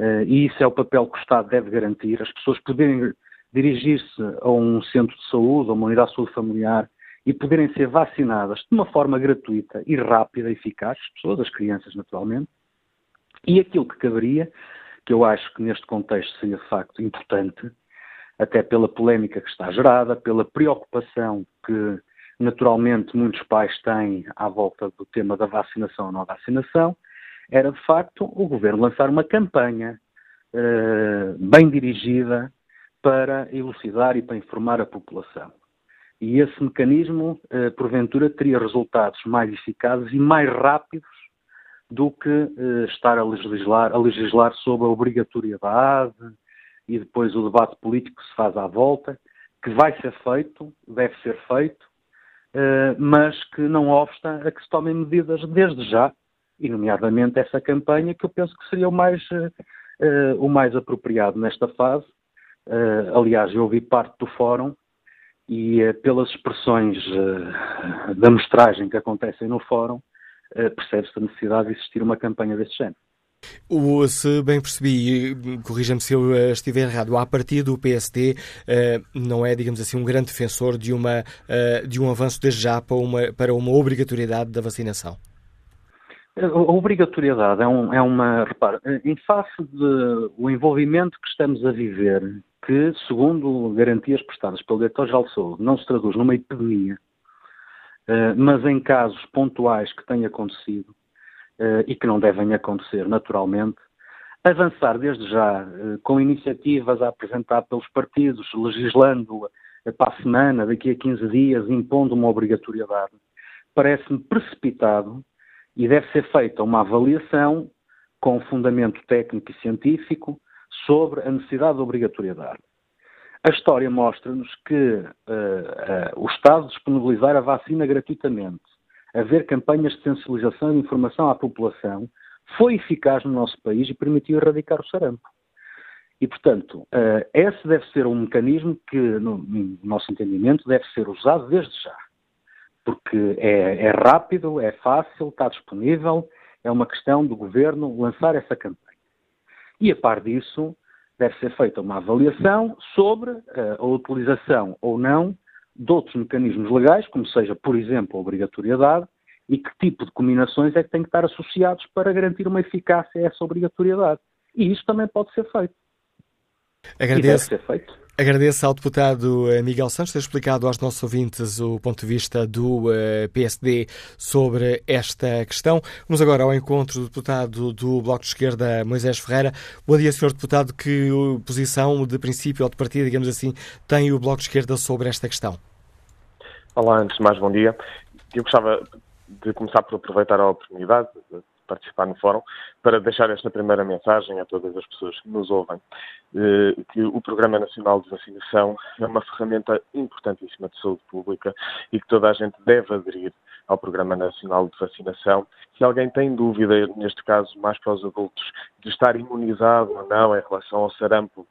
Uh, e isso é o papel que o Estado deve garantir, as pessoas poderem dirigir-se a um centro de saúde, a uma unidade de saúde familiar e poderem ser vacinadas de uma forma gratuita e rápida e eficaz, as pessoas, as crianças naturalmente, e aquilo que caberia, que eu acho que neste contexto seria de facto importante, até pela polémica que está gerada, pela preocupação que naturalmente muitos pais têm à volta do tema da vacinação ou não vacinação, era de facto o governo lançar uma campanha eh, bem dirigida para elucidar e para informar a população. E esse mecanismo, eh, porventura, teria resultados mais eficazes e mais rápidos do que eh, estar a legislar, a legislar sobre a obrigatoriedade e depois o debate político que se faz à volta, que vai ser feito, deve ser feito, mas que não obsta a que se tomem medidas desde já, e nomeadamente essa campanha, que eu penso que seria o mais, o mais apropriado nesta fase. aliás, eu ouvi parte do fórum e pelas expressões da mostragem que acontecem no fórum, percebe-se a necessidade de existir uma campanha deste género. O, se bem percebi, corrija-me se eu estiver errado, a partir do PSD não é, digamos assim, um grande defensor de, uma, de um avanço desde já para uma, para uma obrigatoriedade da vacinação. A obrigatoriedade é, um, é uma. Repara, em face do envolvimento que estamos a viver que, segundo garantias prestadas pelo Diretor-Geral de Saúde, não se traduz numa epidemia, eh, mas em casos pontuais que têm acontecido eh, e que não devem acontecer naturalmente, avançar desde já eh, com iniciativas a apresentar pelos partidos, legislando para a semana, daqui a 15 dias, impondo uma obrigatoriedade, parece-me precipitado e deve ser feita uma avaliação com fundamento técnico e científico sobre a necessidade de obrigatoriedade. A história mostra-nos que uh, uh, o Estado disponibilizar a vacina gratuitamente, haver campanhas de sensibilização e informação à população, foi eficaz no nosso país e permitiu erradicar o sarampo. E, portanto, uh, esse deve ser um mecanismo que, no, no, nosso entendimento, deve ser usado desde já. Porque é, é rápido, é fácil, está disponível, é uma questão do governo lançar essa campanha. E, a par disso, deve ser feita uma avaliação sobre uh, a utilização ou não de outros mecanismos legais, como seja, por exemplo, a obrigatoriedade, e que tipo de combinações é que têm que estar associados para garantir uma eficácia a essa obrigatoriedade. E isso também pode ser feito. Agradeço. E deve ser feito. Agradeço ao deputado eh, Miguel Santos ter explicado aos nossos ouvintes o ponto de vista do eh, PSD sobre esta questão. Vamos agora ao encontro do deputado do Bloco de Esquerda, Moisés Ferreira. Bom dia, senhor deputado. Que posição de princípio ou de partida, digamos assim, tem o Bloco de Esquerda sobre esta questão? Olá, antes de mais, bom dia. Eu gostava de começar por aproveitar a oportunidade participar no fórum, para deixar esta primeira mensagem a todas as pessoas que nos ouvem, eh, que o Programa Nacional de Vacinação é uma ferramenta importantíssima de saúde pública e que toda a gente deve aderir ao Programa Nacional de Vacinação. Se alguém tem dúvida, neste caso mais para os adultos, de estar imunizado ou não em relação ao sarampo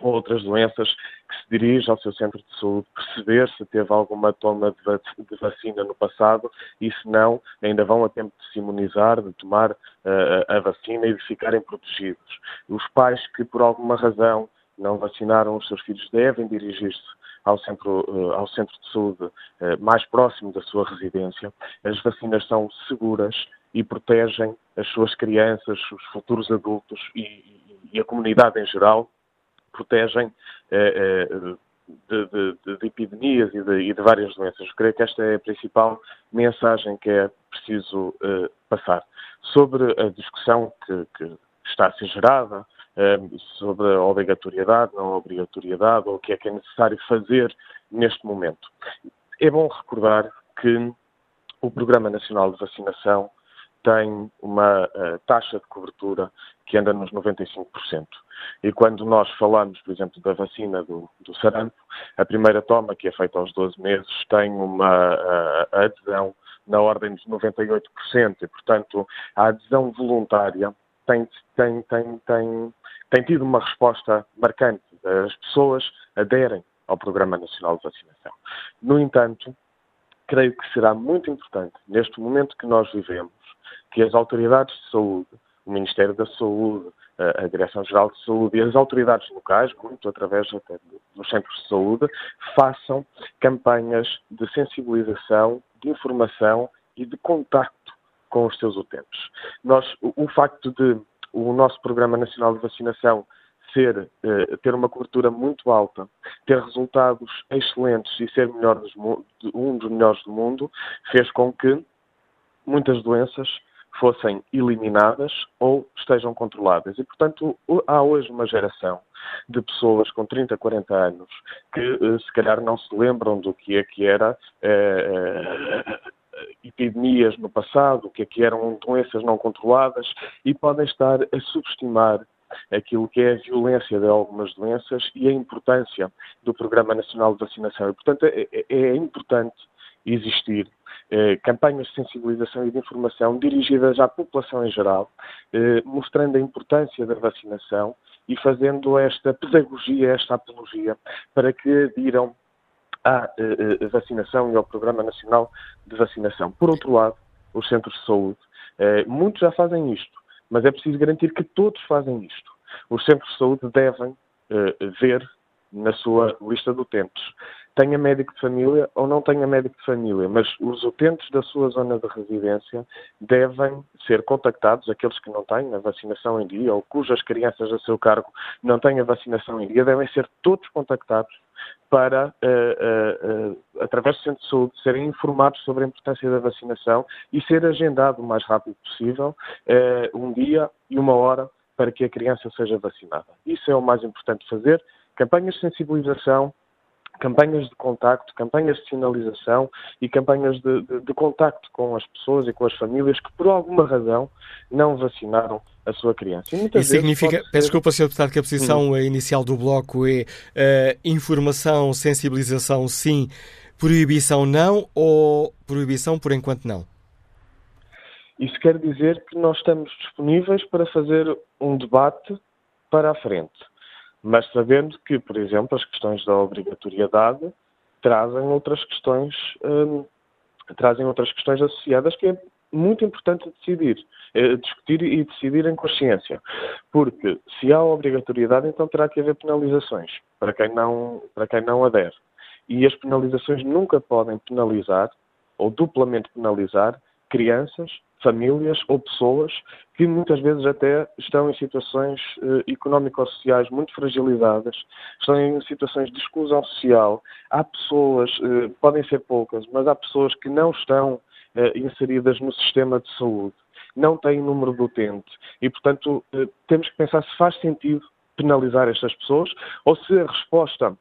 ou outras doenças, que se dirige ao seu centro de saúde, perceber se teve alguma toma de vacina no passado e se não, ainda vão a tempo de se imunizar, de tomar uh, a vacina e de ficarem protegidos. Os pais que por alguma razão não vacinaram os seus filhos devem dirigir-se ao centro, uh, ao centro de saúde uh, mais próximo da sua residência. As vacinas são seguras e protegem as suas crianças, os futuros adultos e, e a comunidade em geral protegem eh, eh, de, de, de, epidemias e de, e de, várias doenças. Eu creio que esta é a principal mensagem que é preciso uh, passar. Sobre a discussão que, que está a ser gerada, sobre a obrigatoriedade, não obrigatoriedade, ou o que é que é necessário fazer neste momento. É bom recordar que o Programa Nacional de Vacinação tem uma uh, taxa de cobertura que anda nos 95%. E quando nós falamos, por exemplo, da vacina do, do sarampo, a primeira toma, que é feita aos 12 meses, tem uma uh, adesão na ordem dos 98%. E, portanto, a adesão voluntária tem, tem, tem, tem, tem tido uma resposta marcante. As pessoas aderem ao Programa Nacional de Vacinação. No entanto, creio que será muito importante, neste momento que nós vivemos, que as autoridades de saúde, o Ministério da Saúde, a Direção-Geral de Saúde e as autoridades locais, muito através até dos centros de saúde, façam campanhas de sensibilização, de informação e de contacto com os seus utentes. Nós, o, facto de o nosso Programa Nacional de Vacinação ser, eh, ter uma cobertura muito alta, ter resultados excelentes e ser melhor dos, um dos melhores do mundo, fez com que muitas doenças fossem eliminadas ou estejam controladas. E, portanto, há hoje uma geração de pessoas com 30, 40 anos que eh, se calhar não se lembram do que é que era eh, epidemias no passado, o que é que eram doenças não controladas e podem estar a subestimar aquilo que é a violência de algumas doenças e a importância do Programa Nacional de Vacinação. E, portanto, é, é, é importante existir eh, campanhas de sensibilização e de informação dirigidas à população em geral, eh, mostrando a importância da vacinação e fazendo esta pedagogia, esta apologia, para que adiram à eh, eh vacinação e ao Programa Nacional de Vacinação. Por outro lado, os centros de saúde, eh, muitos já fazem isto, mas é preciso garantir que todos fazem isto. Os centros de saúde devem eh, ver na sua lista de utentes tenha médico de família ou não tenha médico de família, mas os utentes da sua zona de residência devem ser contactados, aqueles que não têm a vacinação em dia ou cujas crianças a seu cargo não têm a vacinação em dia, devem ser todos contactados para, uh, uh, uh, através do centro de saúde, serem informados sobre a importância da vacinação e ser agendado o mais rápido possível um dia e uma hora para que a criança seja vacinada. Isso é o mais importante fazer. Campanhas de sensibilização, campanhas de contacto, campanhas de sinalização e campanhas de, de, de, contacto com as pessoas e com as famílias que, por alguma razão, não vacinaram a sua criança. E Isso significa, ser... peço desculpa, Sr. Deputado, que a posição hum. inicial do Bloco é uh, informação, sensibilização, sim, proibição, não, ou proibição, por enquanto, não? Isso quer dizer que nós estamos disponíveis para fazer um debate para a frente mas sabendo que, por exemplo, as questões da obrigatoriedade trazem outras questões, hum, trazem outras questões associadas que é muito importante decidir, é, discutir e decidir em consciência. Porque se há obrigatoriedade, então terá que haver penalizações para quem não, para quem não adere. E as penalizações nunca podem penalizar ou duplamente penalizar crianças famílias ou pessoas que muitas vezes até estão em situações eh, económico-sociais muito fragilizadas, estão em situações de exclusão social. Há pessoas, eh, podem ser poucas, mas há pessoas que não estão eh, inseridas no sistema de saúde, não têm número de utente e, portanto, eh, temos que pensar se faz sentido penalizar estas pessoas ou se a resposta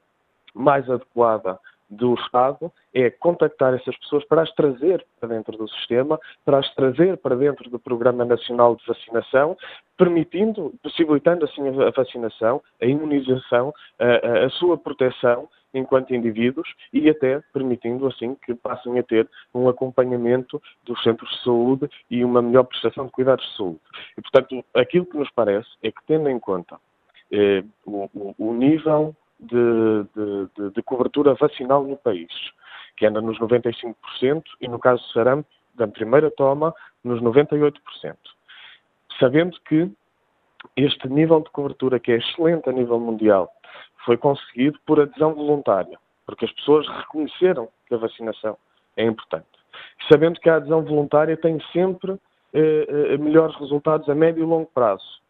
mais adequada do Estado é contactar essas pessoas para as trazer para dentro do sistema, para as trazer para dentro do Programa Nacional de Vacinação, permitindo, possibilitando assim a vacinação, a imunização, a, a sua proteção enquanto indivíduos e até permitindo assim que passem a ter um acompanhamento dos centros de saúde e uma melhor prestação de cuidados de saúde. E, portanto, aquilo que nos parece é que, tendo em conta eh, o, o, o nível de, de, de, cobertura vacinal no país, que anda nos 95% e, no caso de sarampo, da primeira toma, nos 98%. Sabendo que este nível de cobertura, que é excelente a nível mundial, foi conseguido por adesão voluntária, porque as pessoas reconheceram que a vacinação é importante. Sabendo que a adesão voluntária tem sempre eh, eh melhores resultados a médio e longo prazo.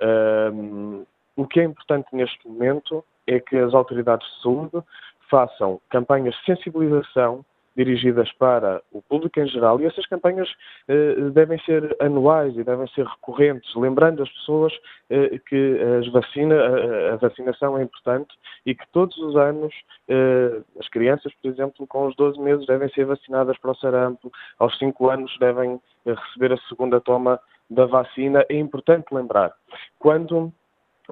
Um, o que é importante neste momento é que as autoridades de saúde façam campanhas de sensibilização dirigidas para o público em geral e essas campanhas eh, devem ser anuais e devem ser recorrentes, lembrando as pessoas eh, que as vacina, a, a, vacinação é importante e que todos os anos eh, as crianças, por exemplo, com os 12 meses devem ser vacinadas para o sarampo, aos 5 anos devem eh, receber a segunda toma da vacina. É importante lembrar, quando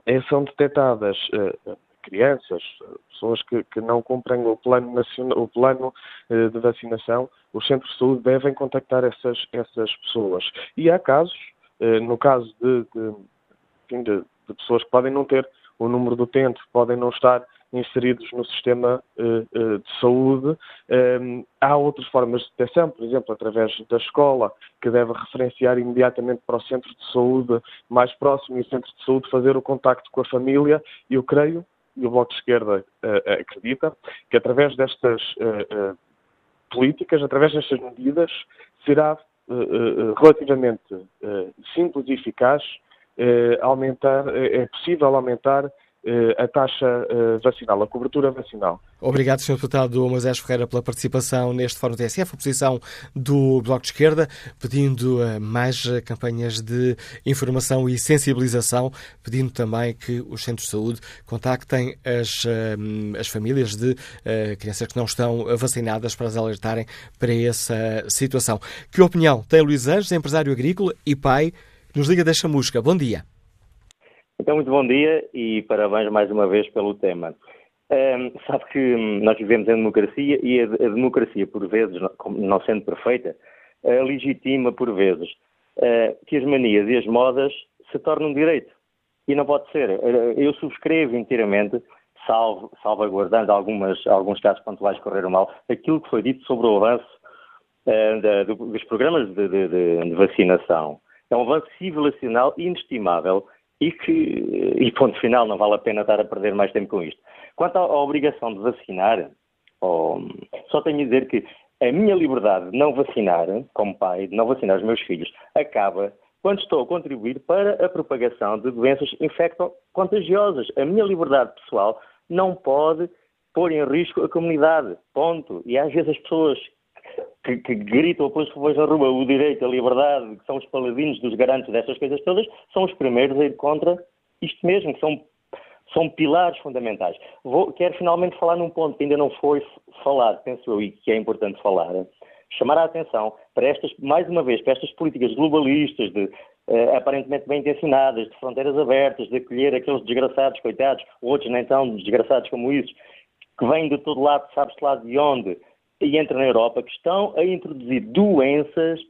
eh, são detectadas eh, crianças, pessoas que, que não cumprem o plano, nacional, o plano eh, de vacinação, os centros de saúde devem contactar essas, essas pessoas. E há casos, eh, no caso de, de, de, de pessoas que podem não ter o número do utente, podem não estar inseridos no sistema de saúde. há outras formas de detecção, por exemplo, através da escola, que deve referenciar imediatamente para o centro de saúde mais próximo e o centro de saúde fazer o contacto com a família. Eu creio, e o Bloco de Esquerda acredita, que através destas políticas, através destas medidas, será relativamente simples e eficaz aumentar, é possível aumentar a taxa eh, vacinal, a cobertura vacinal. Obrigado, Sr. Deputado Moisés Ferreira, pela participação neste Fórum TSF, a posição do Bloco de Esquerda, pedindo eh, mais campanhas de informação e sensibilização, pedindo também que os centros de saúde contactem as, as famílias de crianças que não estão vacinadas para as alertarem para essa situação. Que opinião tem Luís Anjos, empresário agrícola e pai, nos liga da Chamusca? Bom dia. Então, muito bom dia e parabéns mais uma vez pelo tema. Um, sabe que nós vivemos em democracia e a, a democracia, por vezes, não sendo perfeita, uh, legitima, por vezes, uh, que as manias e as modas se tornem um direito. E não pode ser. Uh, eu subscrevo inteiramente, salvo, salvaguardando algumas, alguns casos pontuais que correram mal, aquilo que foi dito sobre o avanço da, do, dos programas de, de, de, vacinação. É um avanço civilizacional inestimável e que, e ponto final, não vale a pena estar a perder mais tempo com isto. Quanto à, à obrigação de vacinar, oh, só tenho a dizer que a minha liberdade de não vacinar, como pai, de não vacinar os meus filhos, acaba quando estou a contribuir para a propagação de doenças infecto-contagiosas. A minha liberdade pessoal não pode pôr em risco a comunidade. Ponto. E às vezes as pessoas que, que gritam depois depois na rua o direito, a liberdade, que são os paladinos dos garantes destas coisas todas, são os primeiros a ir contra isto mesmo, que são, são pilares fundamentais. Vou, quero finalmente falar num ponto que ainda não foi falado, penso eu, e que é importante falar, chamar a atenção para estas, mais uma vez, para estas políticas globalistas, de, uh, aparentemente bem intencionadas, de fronteiras abertas, de acolher aqueles desgraçados, coitados, outros nem tão desgraçados como isso, que vêm de todo lado, sabe-se lá de onde, e entra na Europa que estão a introduzir doenças,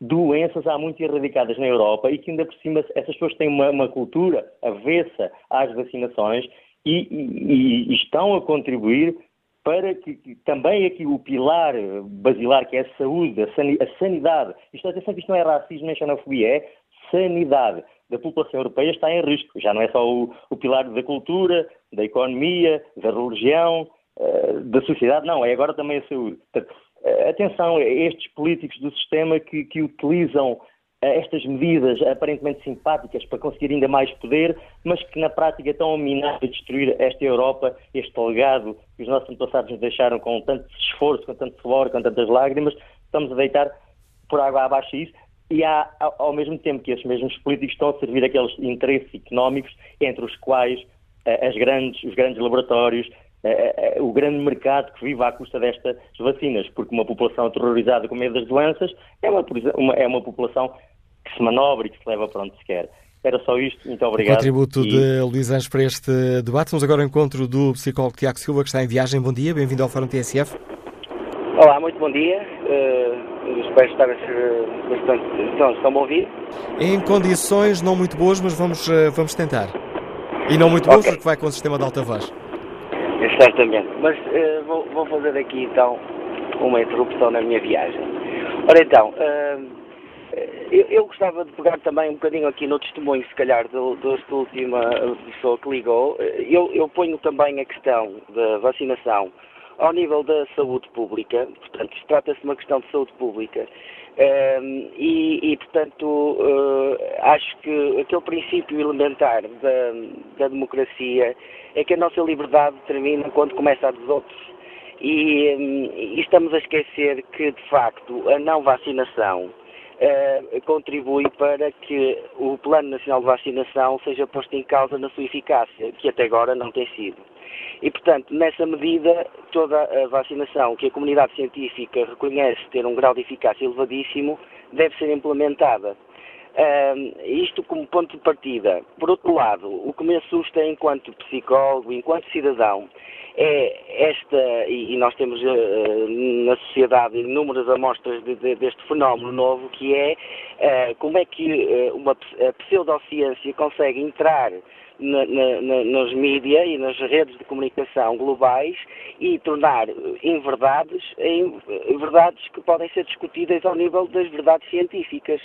doenças há muito erradicadas na Europa e que ainda por cima essas pessoas têm uma, uma cultura avessa às vacinações e, e, e, estão a contribuir para que, que, também aqui o pilar basilar, que é a saúde, a, sanidade, isto atenção que isto não é racismo nem xenofobia, é sanidade da população europeia está em risco. Já não é só o, o pilar da cultura, da economia, da religião, eh, da sociedade, não, é agora também a saúde. Portanto, eh, atenção a estes políticos do sistema que, que utilizam eh, estas medidas aparentemente simpáticas para conseguir ainda mais poder, mas que na prática estão a minar e destruir esta Europa, este legado que os nossos antepassados nos deixaram com tanto esforço, com tanto suor, com tantas lágrimas, estamos a deitar por água abaixo isso, e há, ao mesmo tempo que esses mesmos políticos estão a servir aqueles interesses económicos entre os quais as grandes, os grandes laboratórios, é, é, o grande mercado que vive à custa destas vacinas, porque uma população aterrorizada com medo das doenças é uma, uma, é uma população que se manobra e que se leva para onde se quer. Era só isto, muito obrigado. O contributo e... de Luís Anjos para este debate. Vamos agora ao encontro do psicólogo Tiago Silva, que está em viagem. Bom dia, bem-vindo ao Fórum TSF. Olá, muito bom dia. Uh, espero estar uh, bastante. Então, estão-me a ouvir? Em condições não muito boas, mas vamos, uh, vamos tentar. E não muito boas, okay. porque vai com o sistema de alta voz. Certamente. Mas uh, vou, vou, fazer aqui então uma interrupção na minha viagem. Ora então, uh, eu, eu, gostava de pegar também um bocadinho aqui no testemunho, se calhar, do, desta última pessoa que ligou. Eu, eu ponho também a questão da vacinação ao nível da saúde pública, portanto, trata-se de uma questão de saúde pública. E, e, portanto, uh, acho que aquele princípio elementar da, da, democracia é que a nossa liberdade termina quando começa a dos outros. E, um, e estamos a esquecer que, de facto, a não vacinação uh, contribui para que o Plano Nacional de Vacinação seja posto em causa na sua eficácia, que até agora não tem sido. E, portanto, nessa medida, toda a vacinação que a comunidade científica reconhece ter um grau de eficácia elevadíssimo deve ser implementada. Uh, isto como ponto de partida. Por outro lado, o que me assusta enquanto psicólogo, enquanto cidadão, é esta, e, nós temos uh, na sociedade inúmeras amostras de, de, deste fenómeno novo, que é uh, como é que uma a pseudociência consegue entrar nos mídias e nas redes de comunicação globais e tornar inverdades em verdades que podem ser discutidas ao nível das verdades científicas.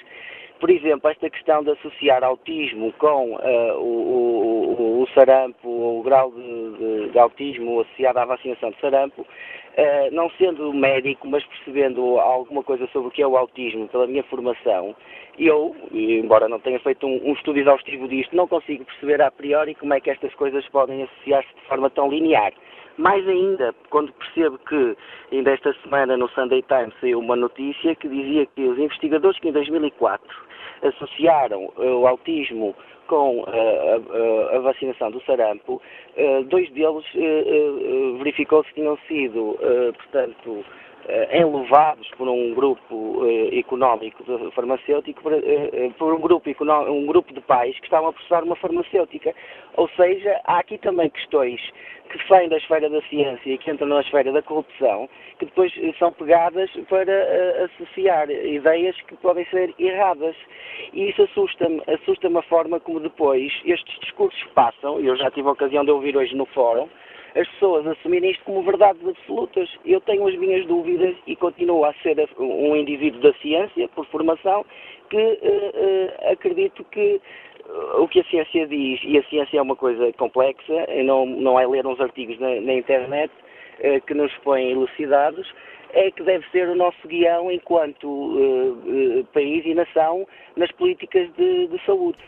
Por exemplo, esta questão de associar autismo com uh, o, o, o, sarampo, o grau de, de, de, autismo associado à vacinação de sarampo, uh, não sendo médico, mas percebendo alguma coisa sobre o que é o autismo pela minha formação, eu, embora não tenha feito um, um estudo exaustivo disto, não consigo perceber a priori como é que estas coisas podem associar-se de forma tão linear. Mais ainda, quando percebo que ainda esta semana no Sunday Times saiu uma notícia que dizia que os investigadores que em 2004 associaram eh, o autismo com eh, a, a, a, vacinação do sarampo, eh, dois deles verificou-se que tinham sido, portanto, enlevados por um grupo económico farmacêutico, por, por um, grupo um grupo de pais que estavam a processar uma farmacêutica. Ou seja, há aqui também questões que saem da esfera da ciência e que entram na esfera da corrupção, que depois são pegadas para associar ideias que podem ser erradas. E isso assusta-me, assusta-me a forma como depois estes discursos passam, e eu já tive a ocasião de ouvir hoje no fórum, as pessoas assumirem isto como verdades absolutas. Eu tenho as minhas dúvidas e continuo a ser um indivíduo da ciência, por formação, que uh, uh, acredito que o que a ciência diz, e a ciência é uma coisa complexa, não, não é ler uns artigos na, na internet eh, que nos põem elucidados, é que deve ser o nosso guião enquanto uh, uh, país e nação nas políticas de, de saúde.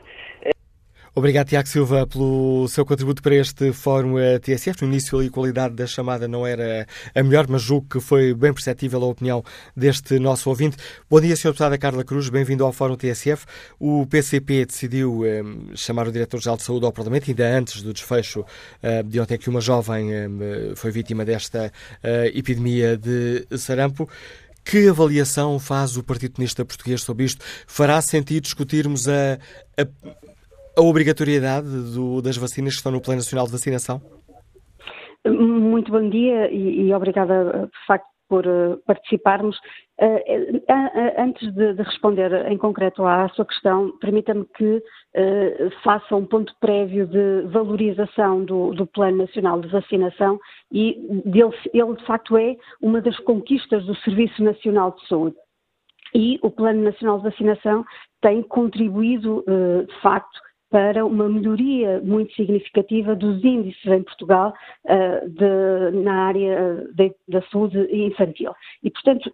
Obrigado, Tiago Silva, pelo seu contributo para este Fórum TSF. No início, a qualidade da chamada não era a melhor, mas julgo que foi bem perceptível a opinião deste nosso ouvinte. Bom dia, Sr. Deputada Carla Cruz, bem-vindo ao Fórum TSF. O PCP decidiu eh, chamar o Diretor-Geral de Saúde ao Parlamento, ainda antes do desfecho eh, de ontem que uma jovem eh, foi vítima desta eh, epidemia de sarampo. Que avaliação faz o Partido Comunista Português sobre isto? Fará sentido discutirmos a, a a obrigatoriedade do, das vacinas que estão no Plano Nacional de Vacinação? Muito bom dia e, e obrigada, de facto, por uh, participarmos. Uh, uh, antes de, de, responder em concreto à sua questão, permita-me que faça um ponto prévio de valorização do, do, Plano Nacional de Vacinação e dele, ele, de facto, é uma das conquistas do Serviço Nacional de Saúde. E o Plano Nacional de Vacinação tem contribuído, de facto, para uma melhoria muito significativa dos índices em Portugal uh, de, na área de, da saúde infantil. E, portanto,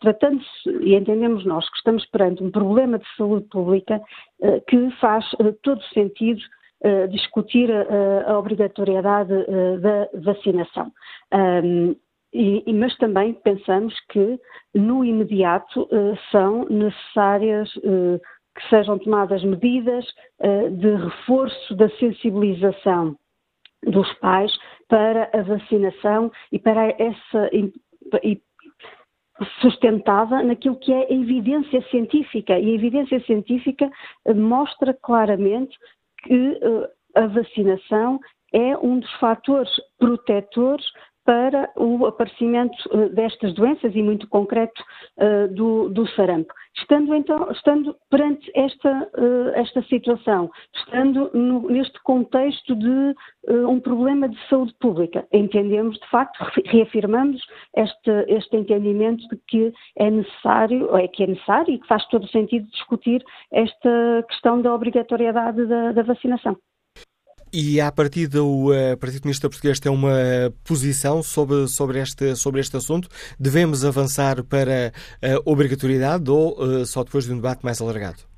tratando-se e entendemos nós que estamos perante um problema de saúde pública que faz todo sentido discutir a obrigatoriedade da vacinação. E, mas também pensamos que, no imediato, são necessárias que sejam tomadas medidas uh, de reforço da sensibilização dos pais para a vacinação e para essa sustentada naquilo que é a evidência científica. E a evidência científica uh, mostra claramente que uh, a vacinação é um dos fatores protetores para o aparecimento uh, destas doenças e muito concreto uh, do, do, sarampo. Estando então, estando perante esta, uh, esta situação, estando no, neste contexto de um problema de saúde pública, entendemos de facto, reafirmamos este, este entendimento de que é necessário, é que é necessário e que faz todo o sentido discutir esta questão da obrigatoriedade da, da vacinação. E a partir do Partido Comunista Português tem uma posição sobre, sobre, este, sobre este assunto? Devemos avançar para a obrigatoriedade ou uh, só depois de um debate mais alargado?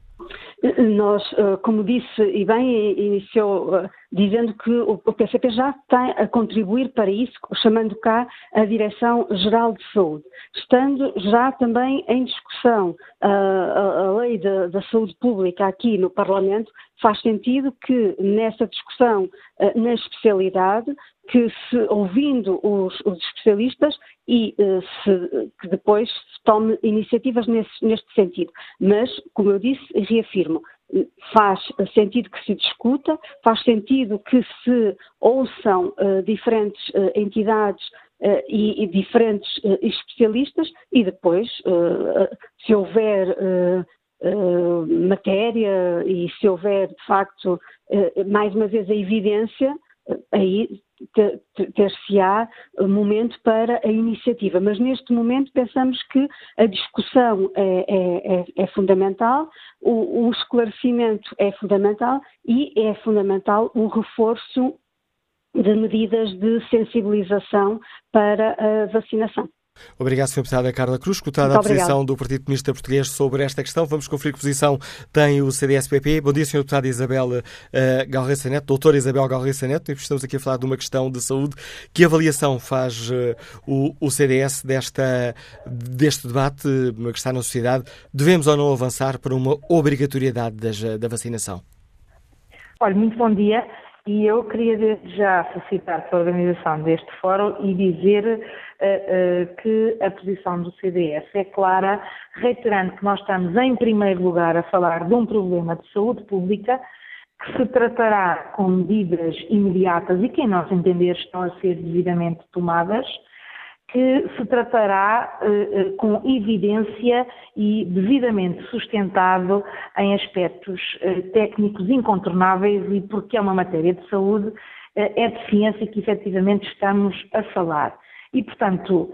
Nós, uh, como disse e bem, iniciou dizendo que o PCP já está a contribuir para isso, chamando cá a Direção-Geral de Saúde, estando já também em discussão a, a, lei da saúde pública aqui no Parlamento, faz sentido que nessa discussão na especialidade, que se ouvindo os, os especialistas e uh, se, que depois se tome iniciativas nesse, neste sentido. Mas, como eu disse, reafirmo, faz sentido que se discuta, faz sentido que se ouçam uh, diferentes uh, entidades e, e, diferentes especialistas e depois, se houver matéria e se houver, de facto, mais uma vez a evidência, aí ter-se-á momento para a iniciativa. Mas neste momento pensamos que a discussão é, é, é, é fundamental, o, o, esclarecimento é fundamental e é fundamental o reforço de medidas de sensibilização para a vacinação. Obrigado, Sr. Deputada Carla Cruz. Escutada a posição do Partido Comunista Português sobre esta questão, vamos conferir que posição tem o CDS-PP. Bom dia, Sr. Deputada Isabel uh, Galriça Neto, doutora Isabel Galriça Neto. Estamos aqui a falar de uma questão de saúde. Que avaliação faz uh, o, o, CDS desta, deste debate uh, que está na sociedade? Devemos ou não avançar para uma obrigatoriedade das, da vacinação? Olha, muito bom dia. E eu queria desde já felicitar a organização deste fórum e dizer uh, uh, que a posição do CDS é clara, reiterando que nós estamos em primeiro lugar a falar de um problema de saúde pública que se tratará com medidas imediatas e que, em nosso entender, estão a ser devidamente tomadas que se tratará eh, eh, com evidência e devidamente sustentado em aspectos eh, técnicos incontornáveis e porque é uma matéria de saúde, é de ciência que efetivamente estamos a falar. E, portanto,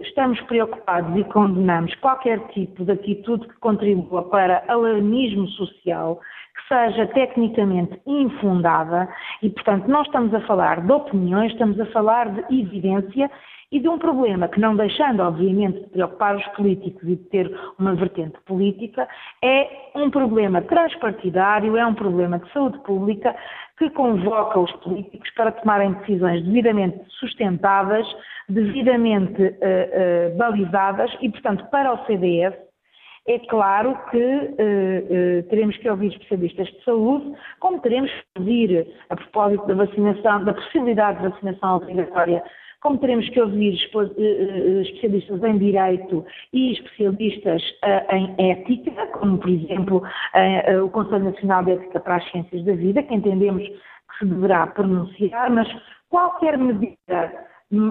estamos preocupados e condenamos qualquer tipo de atitude que contribua para alarmismo social, que seja tecnicamente infundada e, portanto, não estamos a falar de opiniões, estamos a falar de evidência e de um problema que, não deixando, obviamente, de preocupar os políticos e de ter uma vertente política, é um problema transpartidário, é um problema de saúde pública que convoca os políticos para tomarem decisões devidamente sustentadas, devidamente uh, uh, balizadas e, portanto, para o CDS, é claro que uh, uh, teremos que ouvir especialistas de saúde, como teremos que ouvir, a propósito da vacinação, da possibilidade de vacinação obrigatória como teremos que ouvir eh, eh, especialistas em direito e especialistas eh, em ética, como por exemplo o Conselho Nacional de Ética para as Ciências da Vida, que entendemos que se deverá pronunciar, mas qualquer medida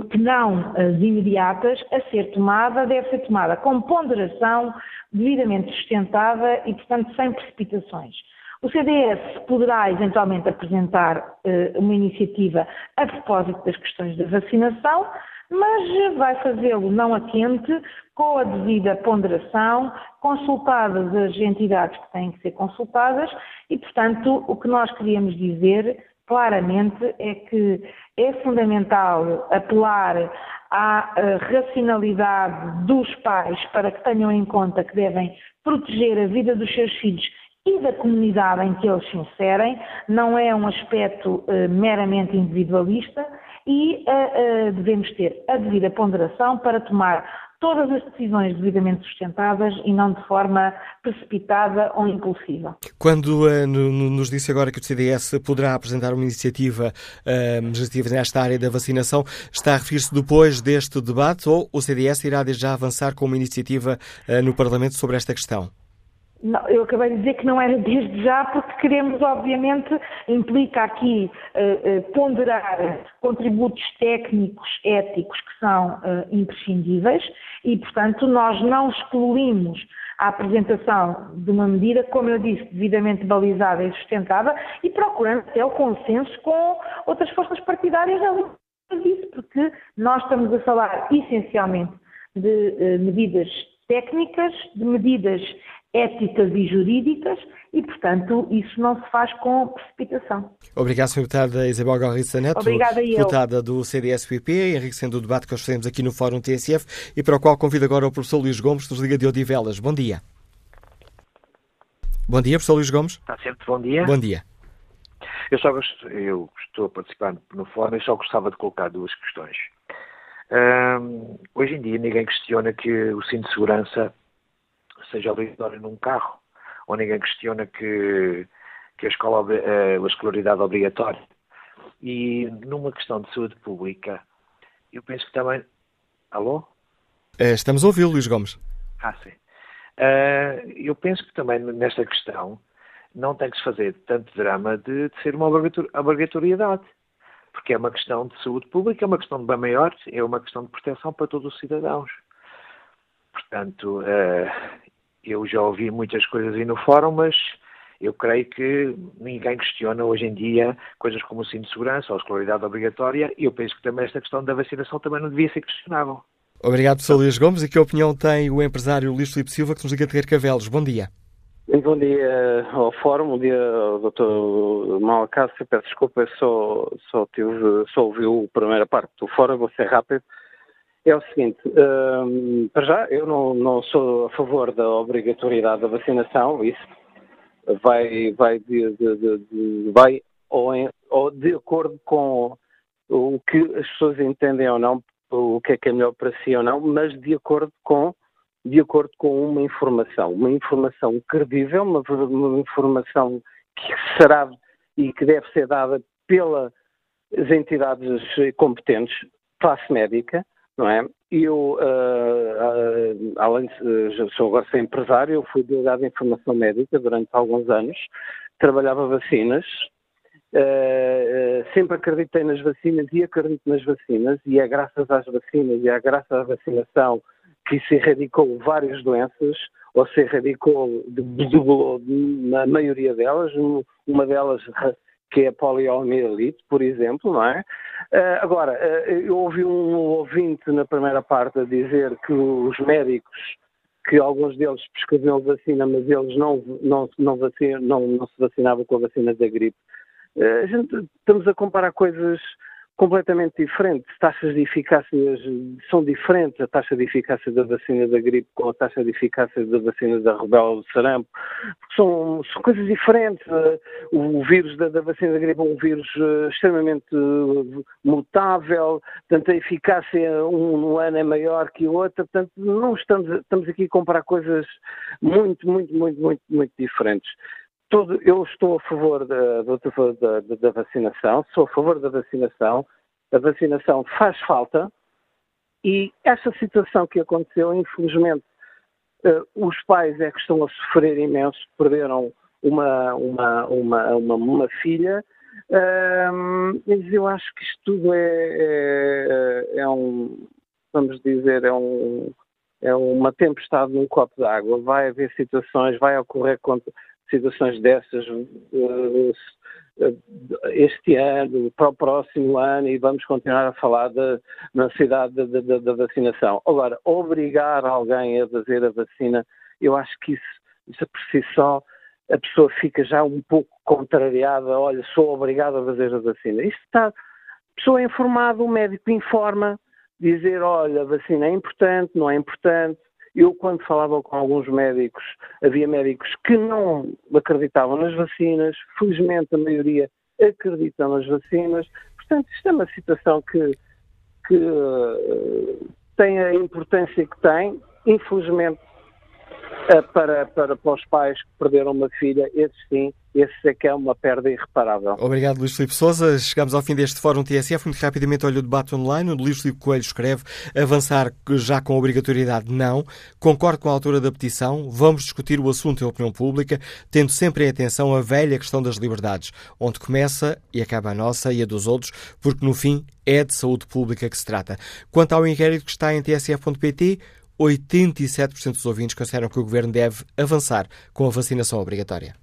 que não as imediatas a ser tomada deve ser tomada com ponderação, devidamente sustentada e, portanto, sem precipitações. O CDS poderá eventualmente apresentar uh, uma iniciativa a propósito das questões da vacinação, mas vai fazê-lo não a quente, com a devida ponderação, consultadas as entidades que têm que ser consultadas e, portanto, o que nós queríamos dizer claramente é que é fundamental apelar à uh, racionalidade dos pais para que tenham em conta que devem proteger a vida dos seus filhos e da comunidade em que eles se inserem, não é um aspecto uh, meramente individualista e uh, uh, devemos ter a devida ponderação para tomar todas as decisões devidamente sustentadas e não de forma precipitada ou impulsiva. Quando uh, nos disse agora que o CDS poderá apresentar uma iniciativa uh, legislativa nesta área da vacinação, está a referir-se depois deste debate ou o CDS irá já avançar com uma iniciativa uh, no Parlamento sobre esta questão? Não, eu acabei de dizer que não era desde já, porque queremos, obviamente, implica aqui uh, uh, ponderar contributos técnicos, éticos, que são uh, imprescindíveis e, portanto, nós não excluímos a apresentação de uma medida, como eu disse, devidamente balizada e sustentada e procurando até o consenso com outras forças partidárias disso, porque nós estamos a falar essencialmente de medidas técnicas, de medidas éticas e jurídicas e, portanto, isso não se faz com precipitação. Obrigado, Sr. Deputada Isabel Galriça Neto, Obrigada deputada do CDS-PP, enriquecendo o debate que nós fazemos aqui no Fórum TSF e para o qual convido agora o professor Luís Gomes, dos Liga de Odivelas. Bom dia. Bom dia, professor Luís Gomes. Está sempre bom dia. Bom dia. Eu só gosto, eu estou participando no fórum e só gostava de colocar duas questões. Um, hoje em dia ninguém questiona que o cinto de segurança seja obrigatório num carro, ou ninguém questiona que, que a, escola, eh, a escolaridade é obrigatória. E numa questão de saúde pública, eu penso que também. Alô? Eh, estamos a ouvir, Luís Gomes. Ah, sim. Uh, eu penso que também nesta questão não tem que se fazer tanto drama de, de ser uma obrigatoriedade. Porque é uma questão de saúde pública, é uma questão de bem maior, é uma questão de proteção para todos os cidadãos. Portanto, uh, eu já ouvi muitas coisas aí no fórum, mas eu creio que ninguém questiona hoje em dia coisas como o cinto de segurança ou a escolaridade obrigatória e eu penso que também esta questão da vacinação também não devia ser questionável. Obrigado, professor Luís Gomes. E que opinião tem o empresário Luís Filipe Silva, que nos liga de Carcavelos? Bom dia. Bom dia ao Fórum, bom dia ao Dr. Malacácio. Peço desculpa, só, só, tive, só ouvi a primeira parte do Fórum, vou ser rápido. É o seguinte, um, para já, eu não, não, sou a favor da obrigatoriedade da vacinação, isso vai, vai, de, de, de, vai ou, em, ou de acordo com o que as pessoas entendem ou não, o que é que é melhor para si ou não, mas de acordo com de acordo com uma informação, uma informação credível, uma, uma informação que será e que deve ser dada pelas entidades competentes, classe médica, não é? Eu, uh, uh, além de uh, sou agora ser empresário, eu fui delegado de informação médica durante alguns anos, trabalhava vacinas, sempre acreditei nas vacinas e acredito nas vacinas, e é graças às vacinas e é graças à vacinação que se erradicou várias doenças, ou se erradicou na maioria delas, uma delas que é a poliomielite, por exemplo, não é? Uh, agora, uh, eu ouvi um ouvinte na primeira parte a dizer que os médicos, que alguns deles prescreviam vacina, mas eles não, não, não, vacina, não, não se vacinavam com a vacina da gripe. Uh, a gente, estamos a comparar coisas completamente diferentes. Taxas de eficácia são diferentes. A taxa de eficácia da vacina da gripe com a taxa de eficácia da vacina da rubéola do sarampo. São, são coisas diferentes. O vírus da, da, vacina da gripe é um vírus eh, extremamente eh, mutável. Portanto, a eficácia um no ano é maior que o outro. Portanto, não estamos, estamos aqui a comparar coisas muito, muito, muito, muito, muito diferentes. Todo, eu estou a favor da, da, da, da, vacinação, sou a favor da vacinação. A vacinação faz falta e essa situação que aconteceu, infelizmente, uh, os pais é que estão a sofrer imenso, perderam uma, uma, uma, uma, uma filha. Uh, mas eu acho que isto tudo é, é, é um, vamos dizer, é um, é uma tempestade num copo d'água. Vai haver situações, vai ocorrer situações dessas eh, este ano, para o próximo ano, e vamos continuar a falar da necessidade da, vacinação. Agora, obrigar alguém a fazer a vacina, eu acho que isso, isso por si só, a pessoa fica já um pouco contrariada, olha, sou obrigado a fazer a vacina. Isto está, a pessoa é informada, o médico informa, dizer, olha, a vacina é importante, não é importante, eu, quando falava com alguns médicos, havia médicos que não acreditavam nas vacinas, felizmente a maioria acreditam nas vacinas. Portanto, isto é uma situação que, que uh, tem a importância que tem. Infelizmente, para, para, para os pais que perderam uma filha, esses sim esse é que é uma perda irreparável. Obrigado, Luís Filipe Souza. Chegamos ao fim deste Fórum TSF. Muito rapidamente olho o debate online, onde Luís Filipe Coelho escreve avançar já com obrigatoriedade não. Concordo com a altura da petição. Vamos discutir o assunto em opinião pública, tendo sempre em atenção a velha questão das liberdades, onde começa e acaba a nossa e a dos outros, porque no fim é de saúde pública que se trata. Quanto ao inquérito que está em tsf.pt, 87% dos ouvintes consideram que o governo deve avançar com a vacinação obrigatória.